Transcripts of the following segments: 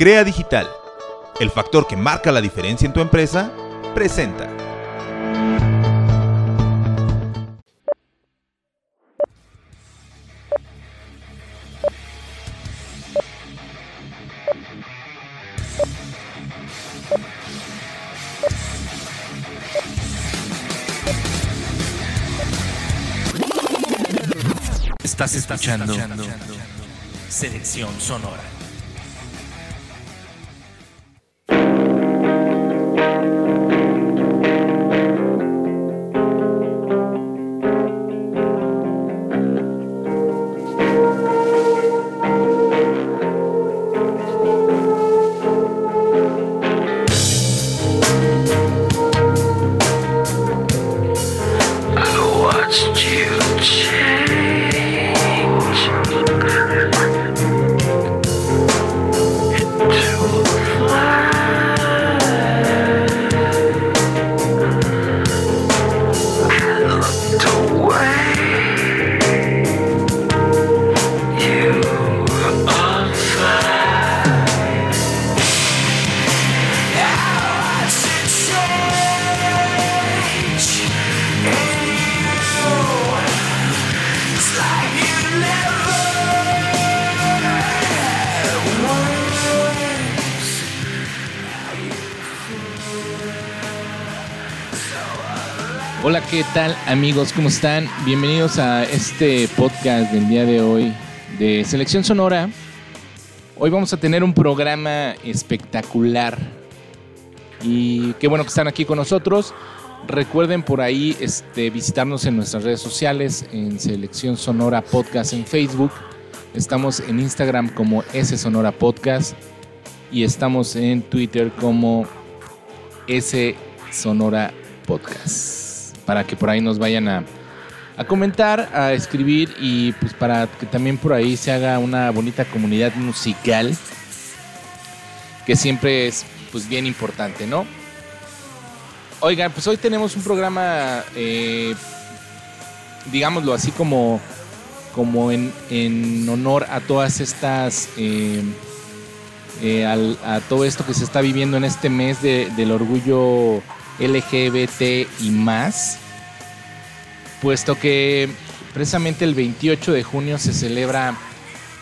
Crea Digital, el factor que marca la diferencia en tu empresa, presenta. Estás escuchando Selección Sonora. Amigos? ¿Cómo están? Bienvenidos a este podcast del día de hoy de Selección Sonora. Hoy vamos a tener un programa espectacular y qué bueno que están aquí con nosotros. Recuerden por ahí este, visitarnos en nuestras redes sociales, en Selección Sonora Podcast en Facebook. Estamos en Instagram como S Sonora Podcast y estamos en Twitter como S Sonora para que por ahí nos vayan a, comentar, a escribir y pues para que también por ahí se haga una bonita comunidad musical que siempre es pues bien importante, ¿no? Oigan, pues hoy tenemos un programa, eh, digámoslo así como, como en, honor a todas estas, eh, eh, a todo esto que se está viviendo en este mes del orgullo LGBT y más, puesto que precisamente el 28 de junio se celebra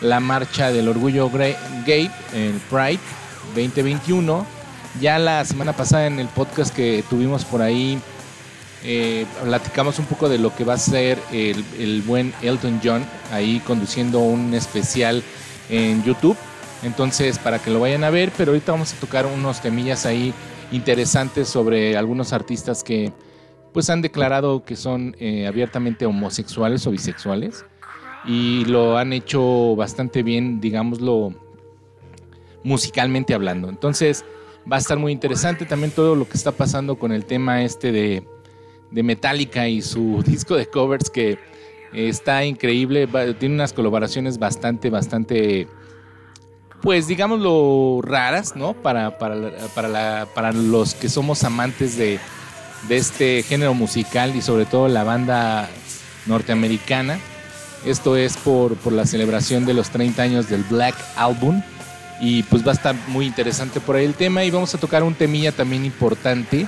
la marcha del orgullo gay, el Pride 2021. Ya la semana pasada en el podcast que tuvimos por ahí, eh, platicamos un poco de lo que va a ser el, el, buen Elton John ahí conduciendo un especial en YouTube. Entonces, para que lo vayan a ver, pero ahorita vamos a tocar unos temillas ahí interesantes sobre algunos artistas que pues han declarado que son eh, abiertamente homosexuales o bisexuales y lo han hecho bastante bien, digámoslo, musicalmente hablando. Entonces va a estar muy interesante también todo lo que está pasando con el tema este de, de Metallica y su disco de covers que está increíble, tiene unas colaboraciones bastante, bastante pues digámoslo, raras, ¿no? Para, para, para, para los que somos amantes de, este género musical y sobre todo la banda norteamericana. Esto es por, por, la celebración de los 30 años del Black Album. Y pues va a estar muy interesante por ahí el tema. Y vamos a tocar un temilla también importante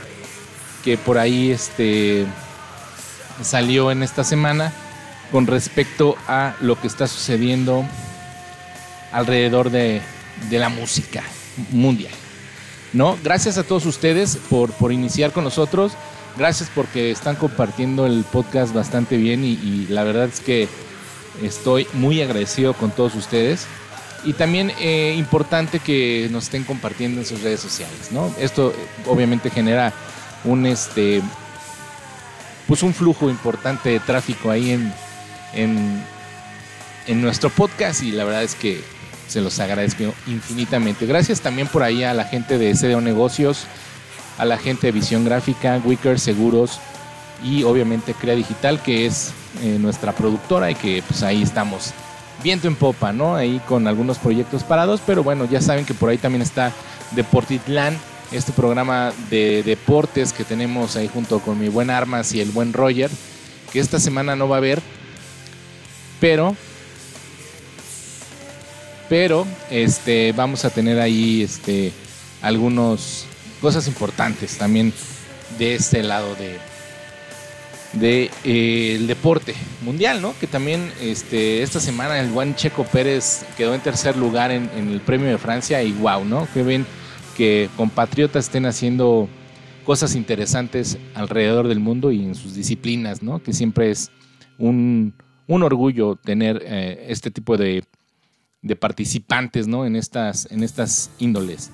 que por ahí este, salió en esta semana con respecto a lo que está sucediendo alrededor de, la música mundial. ¿no? Gracias a todos ustedes por, por iniciar con nosotros. Gracias porque están compartiendo el podcast bastante bien y, la verdad es que estoy muy agradecido con todos ustedes. Y también eh, importante que nos estén compartiendo en sus redes sociales, ¿no? Esto eh, obviamente genera un este pues un flujo importante de tráfico ahí en, en nuestro podcast y la verdad es que se los agradezco infinitamente. Gracias también por ahí a la gente de SDO Negocios, a la gente de Visión Gráfica, Wicker Seguros y obviamente Crea Digital, que es eh, nuestra productora y que pues ahí estamos viento en popa, ¿no? Ahí con algunos proyectos parados, pero bueno, ya saben que por ahí también está Deportitlán, este programa de deportes que tenemos ahí junto con mi buen Armas y el buen Roger, que esta semana no va a haber, pero pero este, vamos a tener ahí este, algunas cosas importantes también de este lado de, de eh, deporte mundial, ¿no? Que también este, esta semana el buen Checo Pérez quedó en tercer lugar en, el Premio de Francia y wow, ¿no? Que ven que compatriotas estén haciendo cosas interesantes alrededor del mundo y en sus disciplinas, ¿no? Que siempre es un, un orgullo tener eh, este tipo de, de, participantes, ¿no? En estas, en estas índoles.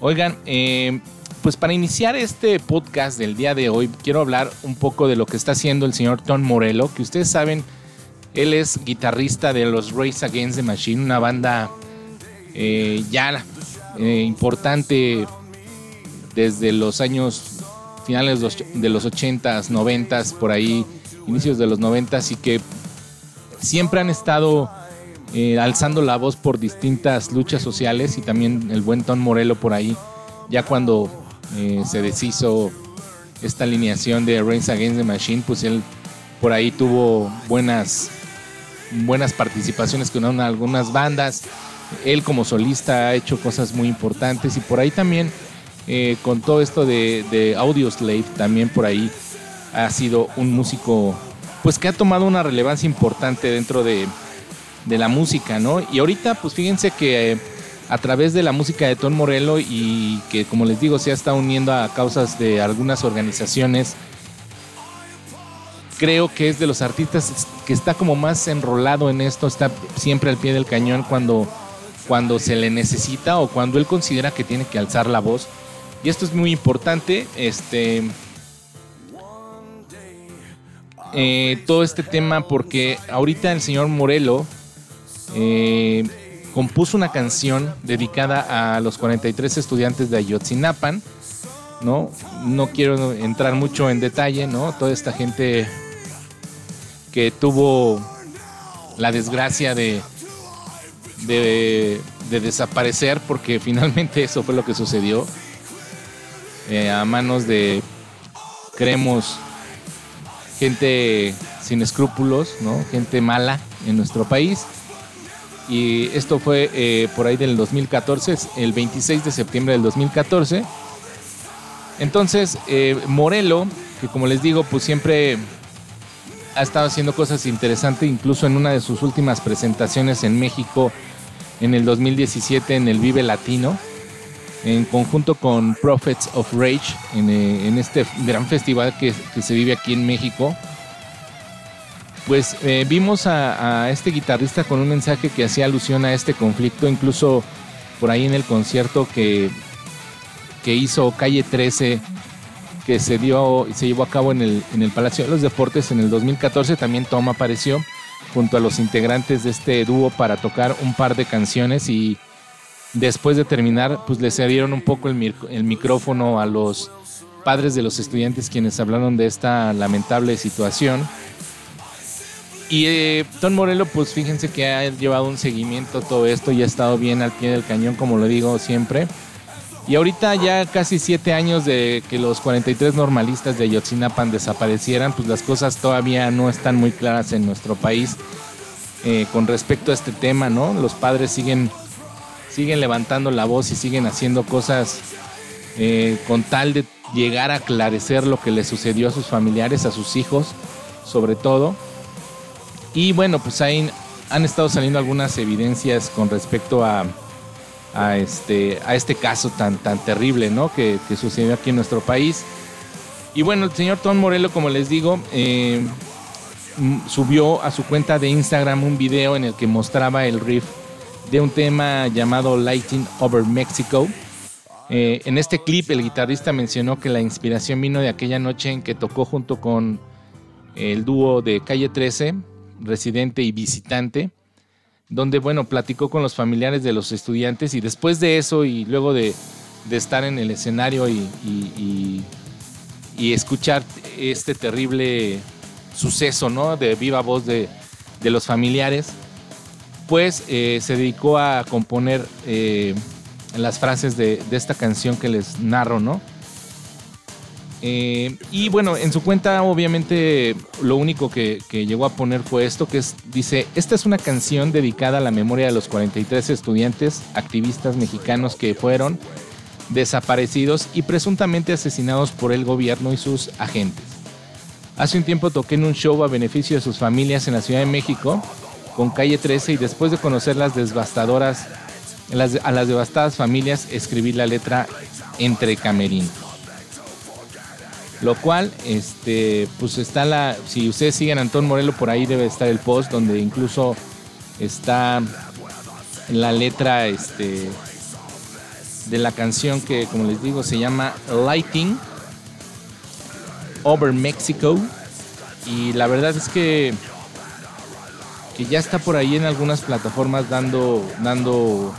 Oigan, eh, pues para iniciar este podcast del día de hoy, quiero hablar un poco de lo que está haciendo el señor Tom Morello, que ustedes saben, él es guitarrista de los Race Against the Machine, una banda eh, ya eh, importante desde los años finales de los 80s, 90s, por ahí, inicios de los 90s, y que siempre han estado eh, alzando la voz por distintas luchas sociales y también el buen Tom Morello por ahí, ya cuando eh, se deshizo esta alineación de Reigns Against the Machine, pues él por ahí tuvo buenas, buenas participaciones con algunas bandas. Él como solista ha hecho cosas muy importantes y por ahí también eh, con todo esto de, de Audio Slave también por ahí ha sido un músico pues que ha tomado una relevancia importante dentro de, de la música, ¿no? Y ahorita, pues fíjense que eh, a través de la música de Tom Morello y que, como les digo, se está uniendo a causas de algunas organizaciones, creo que es de los artistas que está como más enrolado en esto, está siempre al pie del cañón cuando, cuando se le necesita o cuando él considera que tiene que alzar la voz. Y esto es muy importante, este... Eh, todo este tema porque ahorita el señor Morello eh, compuso una canción dedicada a los 43 estudiantes de Ayotzinapan. ¿no? no quiero entrar mucho en detalle, ¿no? Toda esta gente que tuvo la desgracia de, de, desaparecer, porque finalmente eso fue lo que sucedió, eh, a manos de, creemos, gente sin escrúpulos, ¿no? Gente mala en nuestro país y esto fue eh, por ahí del 2014, el 26 de septiembre del 2014. Entonces, eh, Morelo, que como les digo, pues siempre ha estado haciendo cosas interesantes, incluso en una de sus últimas presentaciones en México en el 2017 en el Vive Latino, en conjunto con Prophets of Rage, en, eh, este gran festival que, que se vive aquí en México pues eh, vimos a, este guitarrista con un mensaje que hacía alusión a este conflicto, incluso por ahí en el concierto que, que hizo Calle 13, que se, dio, se llevó a cabo en el, en el Palacio de los Deportes en el 2014, también Tom apareció junto a los integrantes de este dúo para tocar un par de canciones y después de terminar, pues le cedieron un poco el, el micrófono a los padres de los estudiantes quienes hablaron de esta lamentable situación y eh, Don Morello, pues fíjense que ha llevado un seguimiento todo esto y ha estado bien al pie del cañón, como lo digo siempre. Y ahorita ya casi siete años de que los 43 normalistas de Yotzinapan desaparecieran, pues las cosas todavía no están muy claras en nuestro país eh, con respecto a este tema, ¿no? Los padres siguen, siguen levantando la voz y siguen haciendo cosas eh, con tal de llegar a aclarecer lo que le sucedió a sus familiares, a sus hijos, sobre todo. Y bueno, pues ahí han estado saliendo algunas evidencias con respecto a, este, a este caso tan, tan terrible ¿no? que, sucedió aquí en nuestro país. Y bueno, el señor Tom Morello, como les digo, eh, subió a su cuenta de Instagram un video en el que mostraba el riff de un tema llamado Lighting Over Mexico. Eh, en este clip el guitarrista mencionó que la inspiración vino de aquella noche en que tocó junto con el dúo de Calle 13 residente y visitante, donde, bueno, platicó con los familiares de los estudiantes y después de eso y luego de, estar en el escenario y, escuchar este terrible suceso, ¿no? De viva voz de, los familiares, pues eh, se dedicó a componer eh, las frases de, de, esta canción que les narro, ¿no? Eh, y bueno, en su cuenta obviamente lo único que, llegó a poner fue esto, que es, dice, esta es una canción dedicada a la memoria de los 43 estudiantes activistas mexicanos que fueron desaparecidos y presuntamente asesinados por el gobierno y sus agentes. Hace un tiempo toqué en un show a beneficio de sus familias en la Ciudad de México con Calle 13 y después de conocer las devastadoras, a las devastadas familias escribí la letra entre camerino. Lo cual, este, pues está la. Si ustedes siguen a Antón Morelo, por ahí debe estar el post donde incluso está la letra este, de la canción que, como les digo, se llama Lighting Over Mexico. Y la verdad es que, que ya está por ahí en algunas plataformas dando, dando,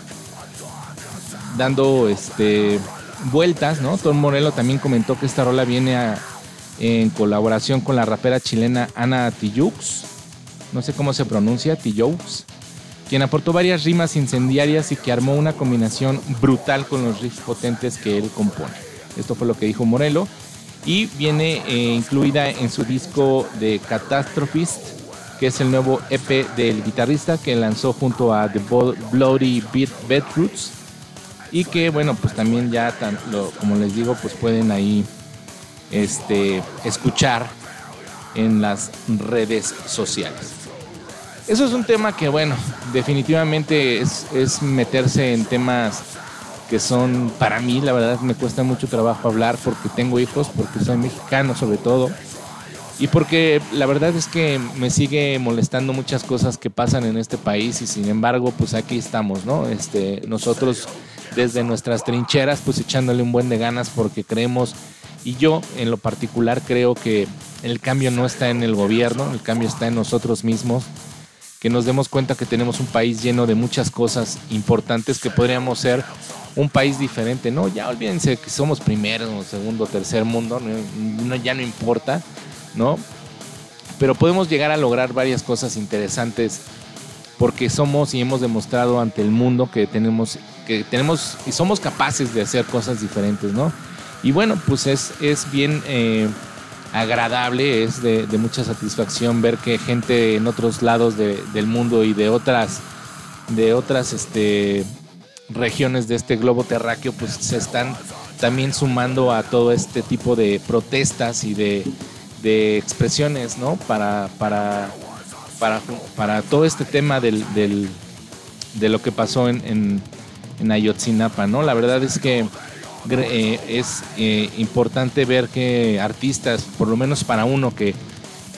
dando este vueltas, ¿no? Tom Morello también comentó que esta rola viene en colaboración con la rapera chilena Ana Tijux, no sé cómo se pronuncia, Tijux, quien aportó varias rimas incendiarias y que armó una combinación brutal con los riffs potentes que él compone. Esto fue lo que dijo Morello y viene eh, incluida en su disco de Catastrophist, que es el nuevo EP del guitarrista que lanzó junto a The Bloody Beat Bedroots y que bueno pues también ya como les digo pues pueden ahí este escuchar en las redes sociales. Eso es un tema que bueno definitivamente es, es meterse en temas que son para mí la verdad me cuesta mucho trabajo hablar porque tengo hijos porque soy mexicano sobre todo y porque la verdad es que me sigue molestando muchas cosas que pasan en este país y sin embargo pues aquí estamos no este nosotros desde nuestras trincheras, pues echándole un buen de ganas porque creemos, y yo en lo particular creo que el cambio no está en el gobierno, el cambio está en nosotros mismos, que nos demos cuenta que tenemos un país lleno de muchas cosas importantes que podríamos ser un país diferente, ¿no? Ya olvídense que somos primero, segundo, tercer mundo, no, ya no importa, ¿no? Pero podemos llegar a lograr varias cosas interesantes porque somos y hemos demostrado ante el mundo que tenemos, que tenemos y somos capaces de hacer cosas diferentes, ¿no? Y bueno, pues es, es bien eh, agradable, es de, mucha satisfacción ver que gente en otros lados del mundo y de otras, de otras este, regiones de este globo terráqueo, pues se están también sumando a todo este tipo de protestas y de, de expresiones, ¿no? Para, para para, para todo este tema del, de lo que pasó en, en, Ayotzinapa, ¿no? La verdad es que eh, es eh, importante ver que artistas, por lo menos para uno que,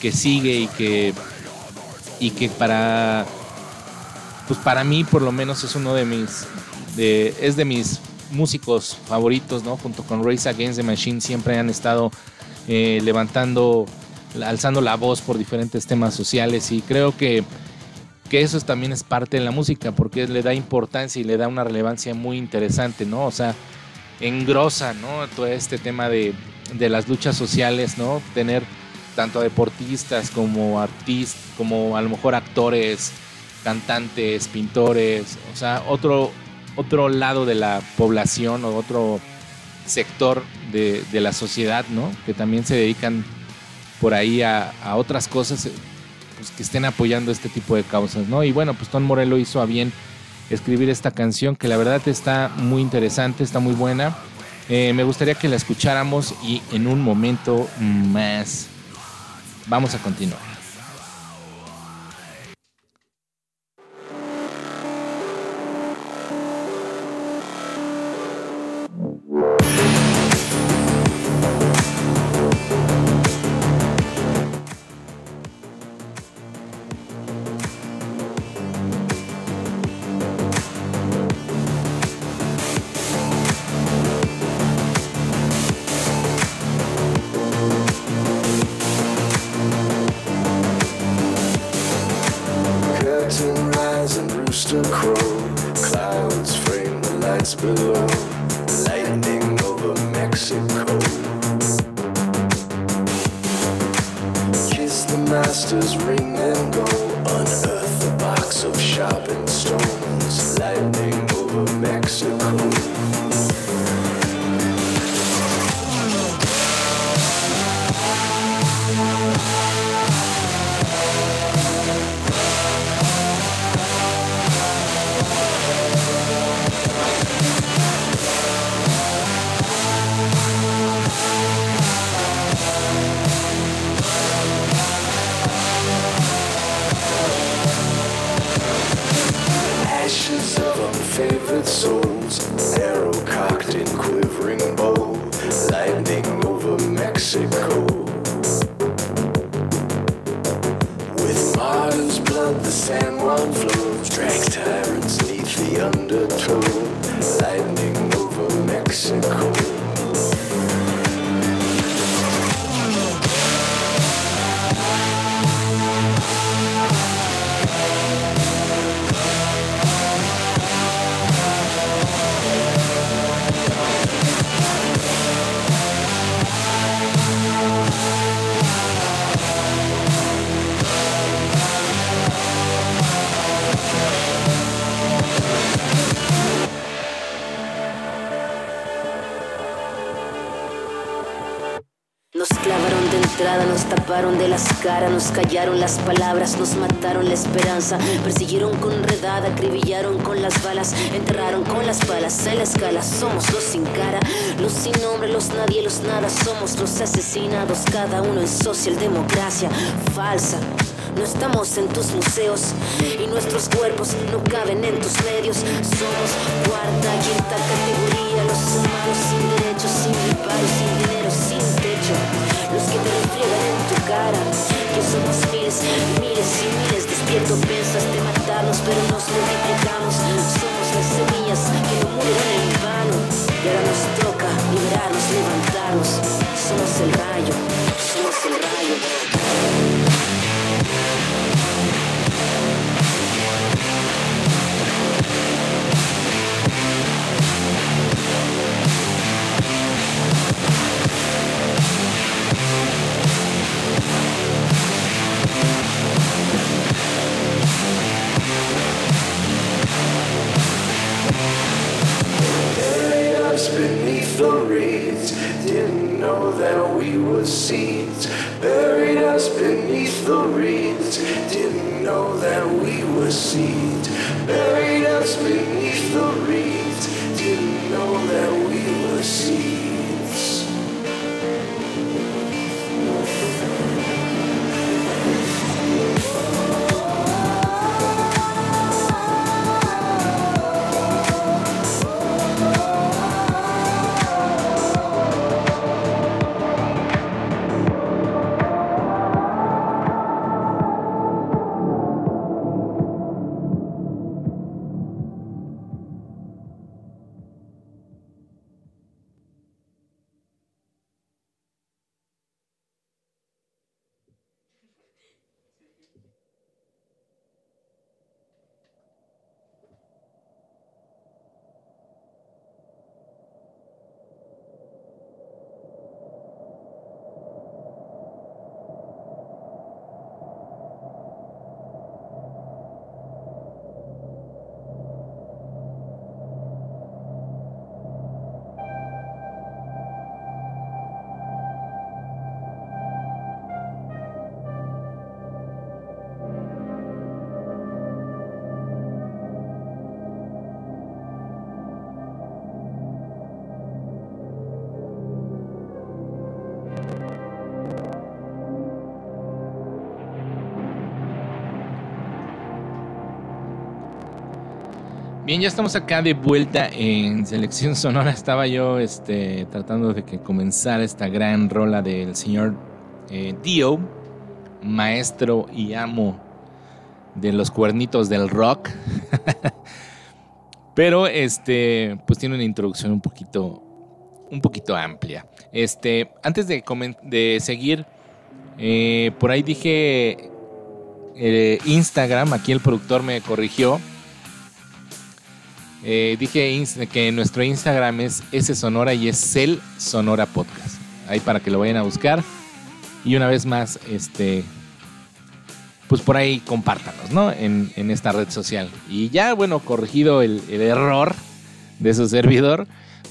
que sigue y que, y que para, pues para mí por lo menos es uno de mis, es de mis músicos favoritos, ¿no? Junto con Race Against the Machine siempre han estado eh, levantando alzando la voz por diferentes temas sociales y creo que, que eso también es parte de la música porque le da importancia y le da una relevancia muy interesante, ¿no? O sea, engrosa, ¿no? Todo este tema de, de las luchas sociales, ¿no? Tener tanto deportistas como artistas, como a lo mejor actores, cantantes, pintores, o sea, otro, otro lado de la población o otro sector de, de la sociedad, ¿no? Que también se dedican por ahí a, otras cosas pues, que estén apoyando este tipo de causas, ¿no? Y bueno, pues Tom Morello hizo a bien escribir esta canción que la verdad está muy interesante, está muy buena. Eh, me gustaría que la escucháramos y en un momento más vamos a continuar. Callaron las palabras, nos mataron la esperanza, persiguieron con redada, acribillaron con las balas, enterraron con las balas en la escala. Somos los sin cara, los sin nombre, los nadie, los nada. Somos los asesinados, cada uno en socialdemocracia falsa. No estamos en tus museos y nuestros cuerpos no caben en tus medios. Somos cuarta, quinta categoría, los humanos sin derechos, sin reparo, sin dinero, sin Los que te refriegan en tu cara, que somos miles, miles y miles. Despierto, piensas de matarnos, pero nos multiplicamos. Somos las semillas que no murieron en vano. Y ahora nos toca liberarnos, levantarnos. Somos el rayo, somos el rayo. Us beneath the reeds. Didn't know that we were seeds. Buried us beneath the reeds. Didn't know that we were seeds. Buried us beneath the reeds. Bien, ya estamos acá de vuelta en Selección Sonora. Estaba yo este, tratando de que comenzara esta gran rola del señor eh, Dio, maestro y amo de los cuernitos del rock. Pero este, pues tiene una introducción un poquito, un poquito amplia. Este, antes de, de seguir, eh, por ahí dije eh, Instagram, aquí el productor me corrigió. Eh, dije que nuestro Instagram es S Sonora y es Cel Sonora Podcast. Ahí para que lo vayan a buscar. Y una vez más, este. Pues por ahí compártanos, ¿no? En, en esta red social. Y ya, bueno, corregido el, el error de su servidor,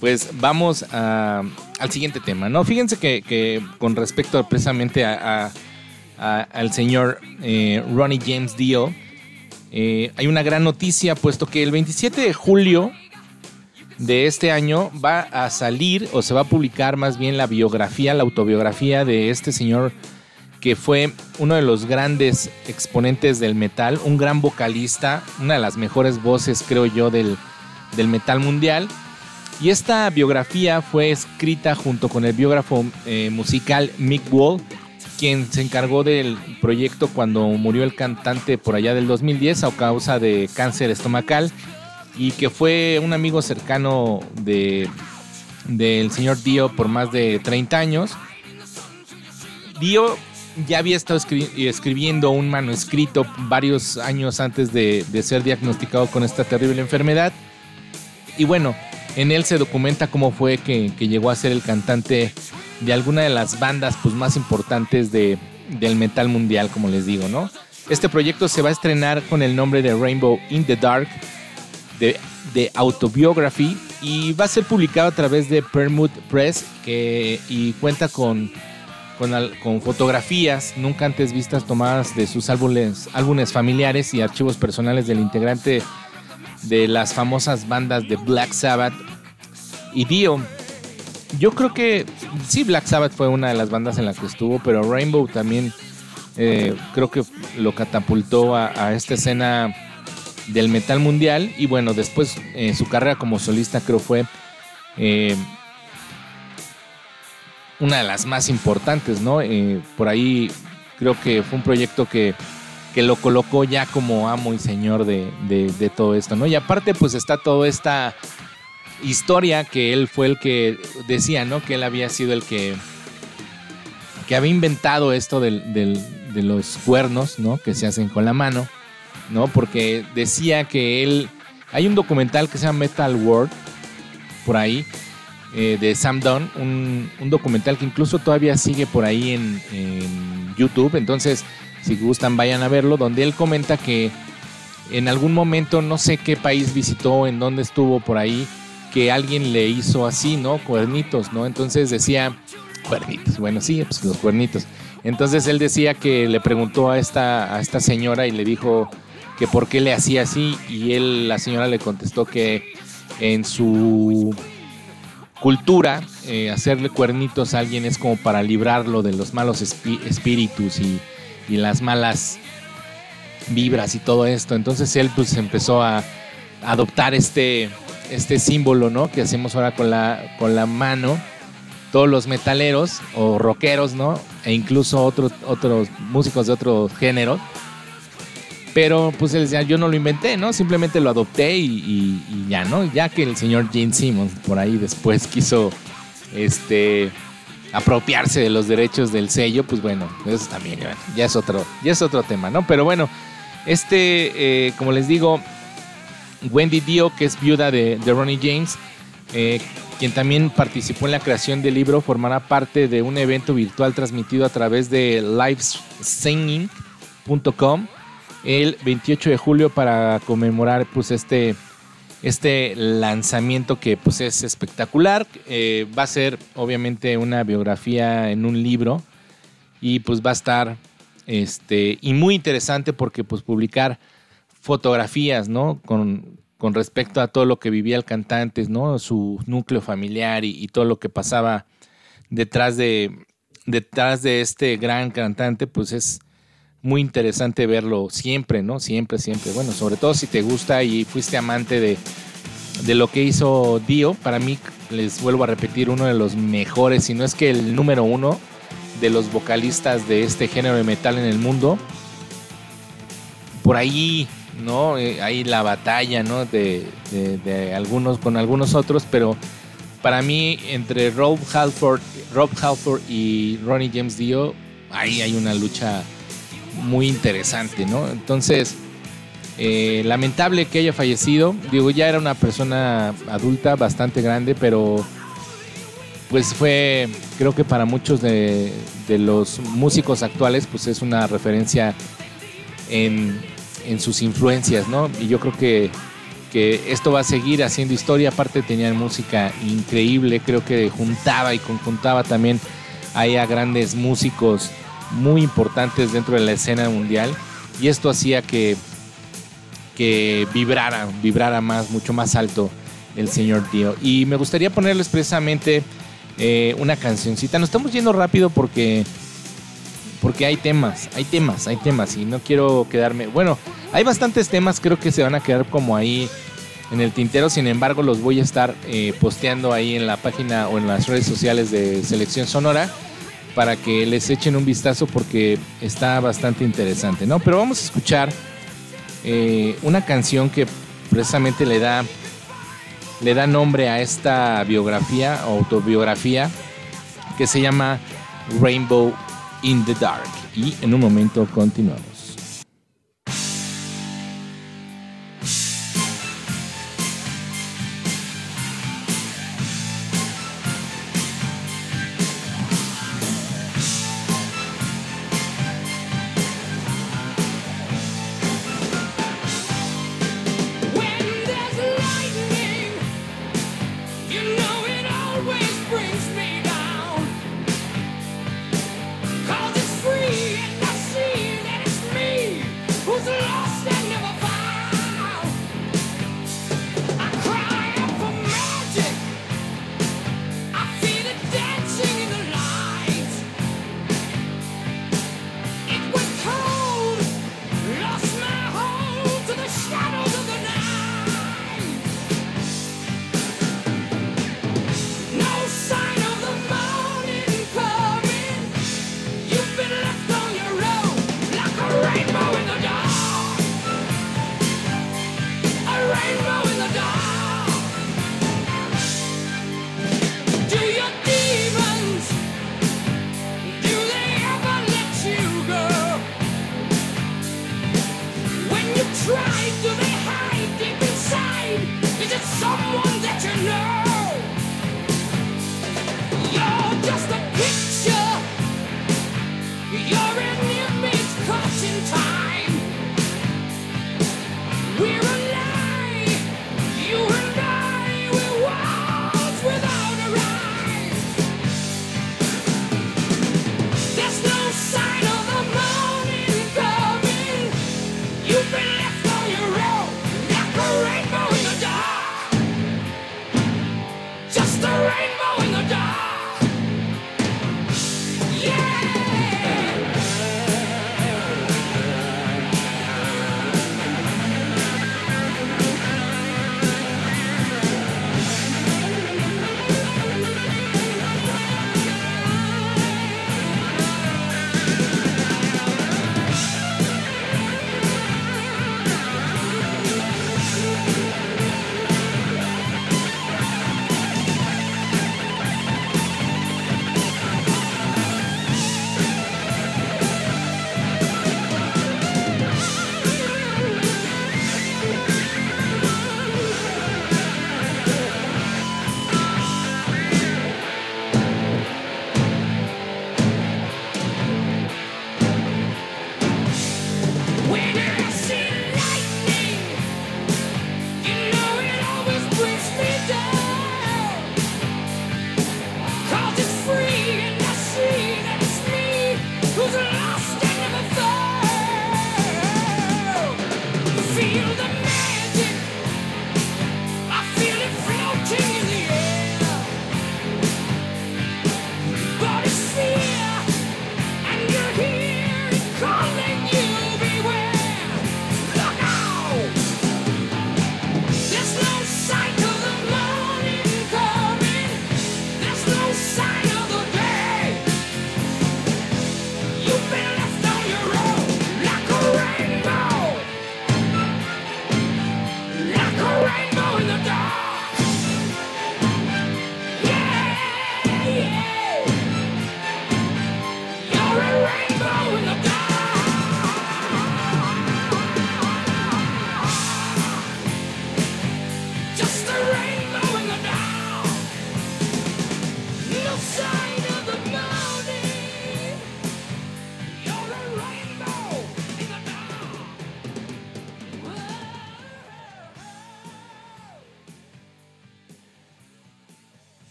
pues vamos al siguiente tema, ¿no? Fíjense que, que con respecto precisamente a- al señor eh, Ronnie James Dio, eh, hay una gran noticia, puesto que el 27 de julio de este año va a salir o se va a publicar más bien la biografía, la autobiografía de este señor que fue uno de los grandes exponentes del metal, un gran vocalista, una de las mejores voces creo yo del, del metal mundial. Y esta biografía fue escrita junto con el biógrafo eh, musical Mick Wall, quien se encargó del proyecto cuando murió el cantante por allá del 2010 a causa de cáncer estomacal y que fue un amigo cercano de, del señor Dio por más de 30 años. Dio ya había estado escribiendo un manuscrito varios años antes de, ser diagnosticado con esta terrible enfermedad. Y bueno, en él se documenta cómo fue que, llegó a ser el cantante de alguna de las bandas pues, más importantes de, del metal mundial, como les digo, ¿no? Este proyecto se va a estrenar con el nombre de Rainbow in the Dark, de, de Autobiography, y va a ser publicado a través de Permut Press, que, y cuenta con con, fotografías nunca antes vistas tomadas de sus álbumes, álbumes familiares y archivos personales del integrante de las famosas bandas de Black Sabbath y Dio. Yo creo que sí, Black Sabbath fue una de las bandas en las que estuvo, pero Rainbow también eh, creo que lo catapultó a, esta escena del metal mundial y bueno, después eh, su carrera como solista creo fue eh, una de las más importantes, ¿no? Eh, por ahí creo que fue un proyecto que, lo colocó ya como amo y señor de, todo esto, ¿no? Y aparte pues está toda esta historia que él fue el que decía, ¿no? Que él había sido el que, que había inventado esto de los cuernos, ¿no? Que se hacen con la mano, ¿no? Porque decía que él... Hay un documental que se llama Metal World, por ahí, eh, de Sam Dunn, un, documental que incluso todavía sigue por ahí en, YouTube. Entonces, si gustan, vayan a verlo, donde él comenta que en algún momento, no sé qué país visitó, en dónde estuvo por ahí, que alguien le hizo así, ¿no? Cuernitos, ¿no? Entonces decía, cuernitos, bueno, sí, pues los cuernitos. Entonces él decía que le preguntó a esta, a esta señora y le dijo que por qué le hacía así y él, la señora le contestó que en su cultura, eh, hacerle cuernitos a alguien es como para librarlo de los malos espíritus y, las malas vibras y todo esto. Entonces él pues empezó a, adoptar este, este símbolo, ¿no? Que hacemos ahora con la, con la mano. Todos los metaleros o rockeros, ¿no? E incluso otros, otros músicos de otro género pero pues él decía, yo no lo inventé, ¿no? Simplemente lo adopté y, ya, ¿no? Ya que el señor Gene Simmons por ahí después quiso este apropiarse de los derechos del sello, pues bueno, eso también ya es otro, ya es otro tema, ¿no? Pero bueno, este, eh, como les digo, Wendy Dio, que es viuda de, Ronnie James, eh, quien también participó en la creación del libro, formará parte de un evento virtual transmitido a través de livesinging.com el 28 de julio para conmemorar pues este, este lanzamiento que pues es espectacular. Eh, va a ser obviamente una biografía en un libro y pues va a estar este, y muy interesante porque pues publicar fotografías, ¿no? Con, respecto a todo lo que vivía el cantante, ¿no? Su núcleo familiar y, y todo lo que pasaba detrás de, detrás de este gran cantante, pues es muy interesante verlo siempre, ¿no? Siempre, siempre. Bueno, sobre todo si te gusta y fuiste amante de, de lo que hizo Dio. Para mí, les vuelvo a repetir, uno de los mejores, si no es que el número uno de los vocalistas de este género de metal en el mundo. Por ahí, ¿no? Eh, hay la batalla, ¿no? De, de, algunos con algunos otros, pero para mí, entre Rob Halford, Rob Halford y Ronnie James Dio, ahí hay una lucha muy interesante, ¿no? Entonces, eh, lamentable que haya fallecido. Digo, ya era una persona adulta, bastante grande, pero pues fue, creo que para muchos de, los músicos actuales, pues es una referencia en, sus influencias, ¿no? Y yo creo que, que esto va a seguir haciendo historia. Aparte tenían música increíble, creo que juntaba y conjuntaba también ahí a grandes músicos muy importantes dentro de la escena mundial y esto hacía que, que vibrara, vibrara más, mucho más alto el señor Dio. Y me gustaría ponerles precisamente eh, una cancioncita. Nos estamos yendo rápido porque porque hay temas, hay temas, hay temas y no quiero quedarme. Bueno, hay bastantes temas, creo que se van a quedar como ahí en el tintero, sin embargo los voy a estar eh, posteando ahí en la página o en las redes sociales de Selección Sonora para que les echen un vistazo porque está bastante interesante, ¿no? Pero vamos a escuchar eh, una canción que precisamente le da, le da nombre a esta biografía, autobiografía, que se llama Rainbow in the Dark. Y en un momento continuamos.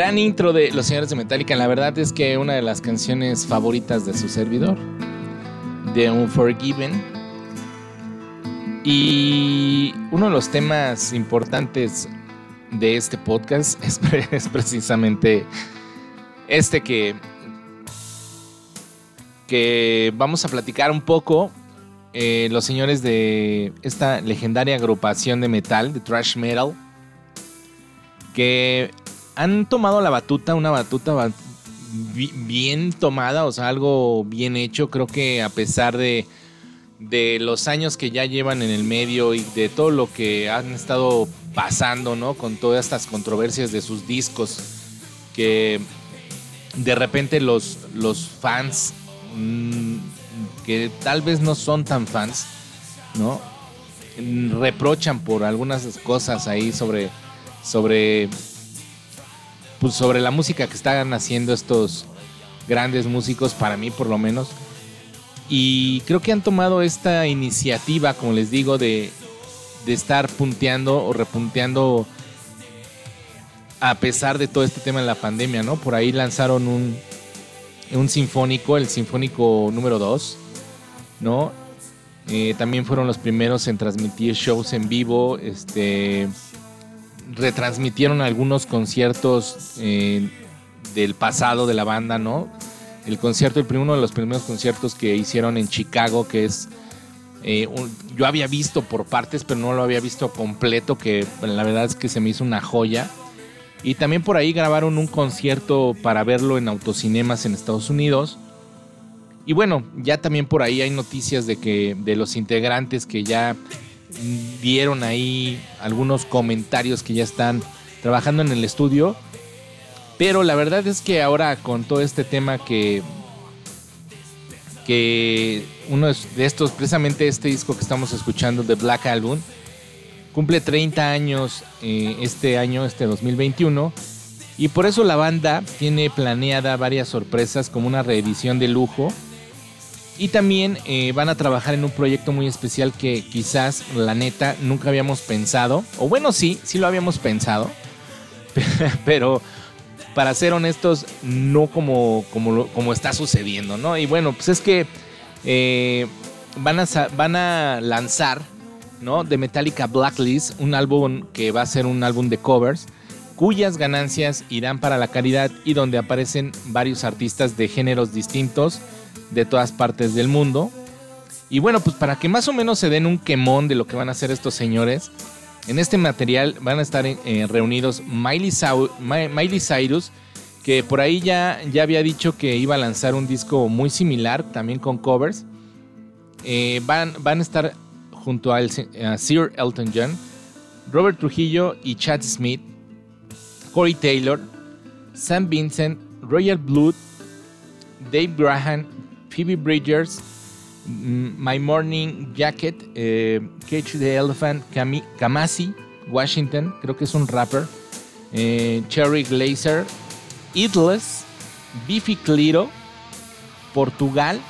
Gran intro de Los Señores de Metallica. La verdad es que una de las canciones favoritas de su servidor, de Unforgiven. Y uno de los temas importantes de este podcast es, precisamente este que, que vamos a platicar un poco. Eh, los señores de esta legendaria agrupación de metal, de thrash metal, que han tomado la batuta, una batuta ba- bi- bien tomada, o sea, algo bien hecho. Creo que a pesar de, los años que ya llevan en el medio y de todo lo que han estado pasando, ¿no? Con todas estas controversias de sus discos, que de repente los, los fans, mm, que tal vez no son tan fans, ¿no? Reprochan por algunas cosas ahí sobre, sobre, pues sobre la música que están haciendo estos grandes músicos, para mí por lo menos. Y creo que han tomado esta iniciativa, como les digo, de, de estar punteando o repunteando a pesar de todo este tema de la pandemia, ¿no? Por ahí lanzaron un, un sinfónico, el sinfónico número 2, ¿no? Eh, también fueron los primeros en transmitir shows en vivo, este, retransmitieron algunos conciertos eh, del pasado de la banda, ¿no? El concierto, el uno de los primeros conciertos que hicieron en Chicago, que es eh, yo había visto por partes, pero no lo había visto completo, que la verdad es que se me hizo una joya. Y también por ahí grabaron un concierto para verlo en autocinemas en Estados Unidos. Y bueno, ya también por ahí hay noticias de que de los integrantes que ya dieron ahí algunos comentarios que ya están trabajando en el estudio. Pero la verdad es que ahora con todo este tema que que uno de estos, precisamente este disco que estamos escuchando, The Black Album, cumple 30 años eh, este año, este 2021. Y por eso la banda tiene planeada varias sorpresas como una reedición de lujo. Y también eh, van a trabajar en un proyecto muy especial que quizás, la neta, nunca habíamos pensado. O bueno, sí, sí lo habíamos pensado. Pero para ser honestos, no como, como, como está sucediendo, ¿no? Y bueno, pues es que eh, van, a, van a lanzar, ¿no? De Metallica Blacklist, un álbum que va a ser un álbum de covers, cuyas ganancias irán para la caridad y donde aparecen varios artistas de géneros distintos de todas partes del mundo. Y bueno, pues para que más o menos se den un quemón de lo que van a hacer estos señores, en este material van a estar eh, reunidos Miley, Miley Cyrus, que por ahí ya, ya había dicho que iba a lanzar un disco muy similar, también con covers. Eh, van, van a estar junto al a Sir Elton John, Robert Trujillo y Chad Smith, Corey Taylor, Sam Vincent, Royal Blood, Dave Graham, Phoebe Bridgers, My Morning Jacket, eh, Cage the Elephant, Kamasi, Washington, creo que es un rapper, eh, Cherry Glazer, Idless, Biffy Clyro, Portugal,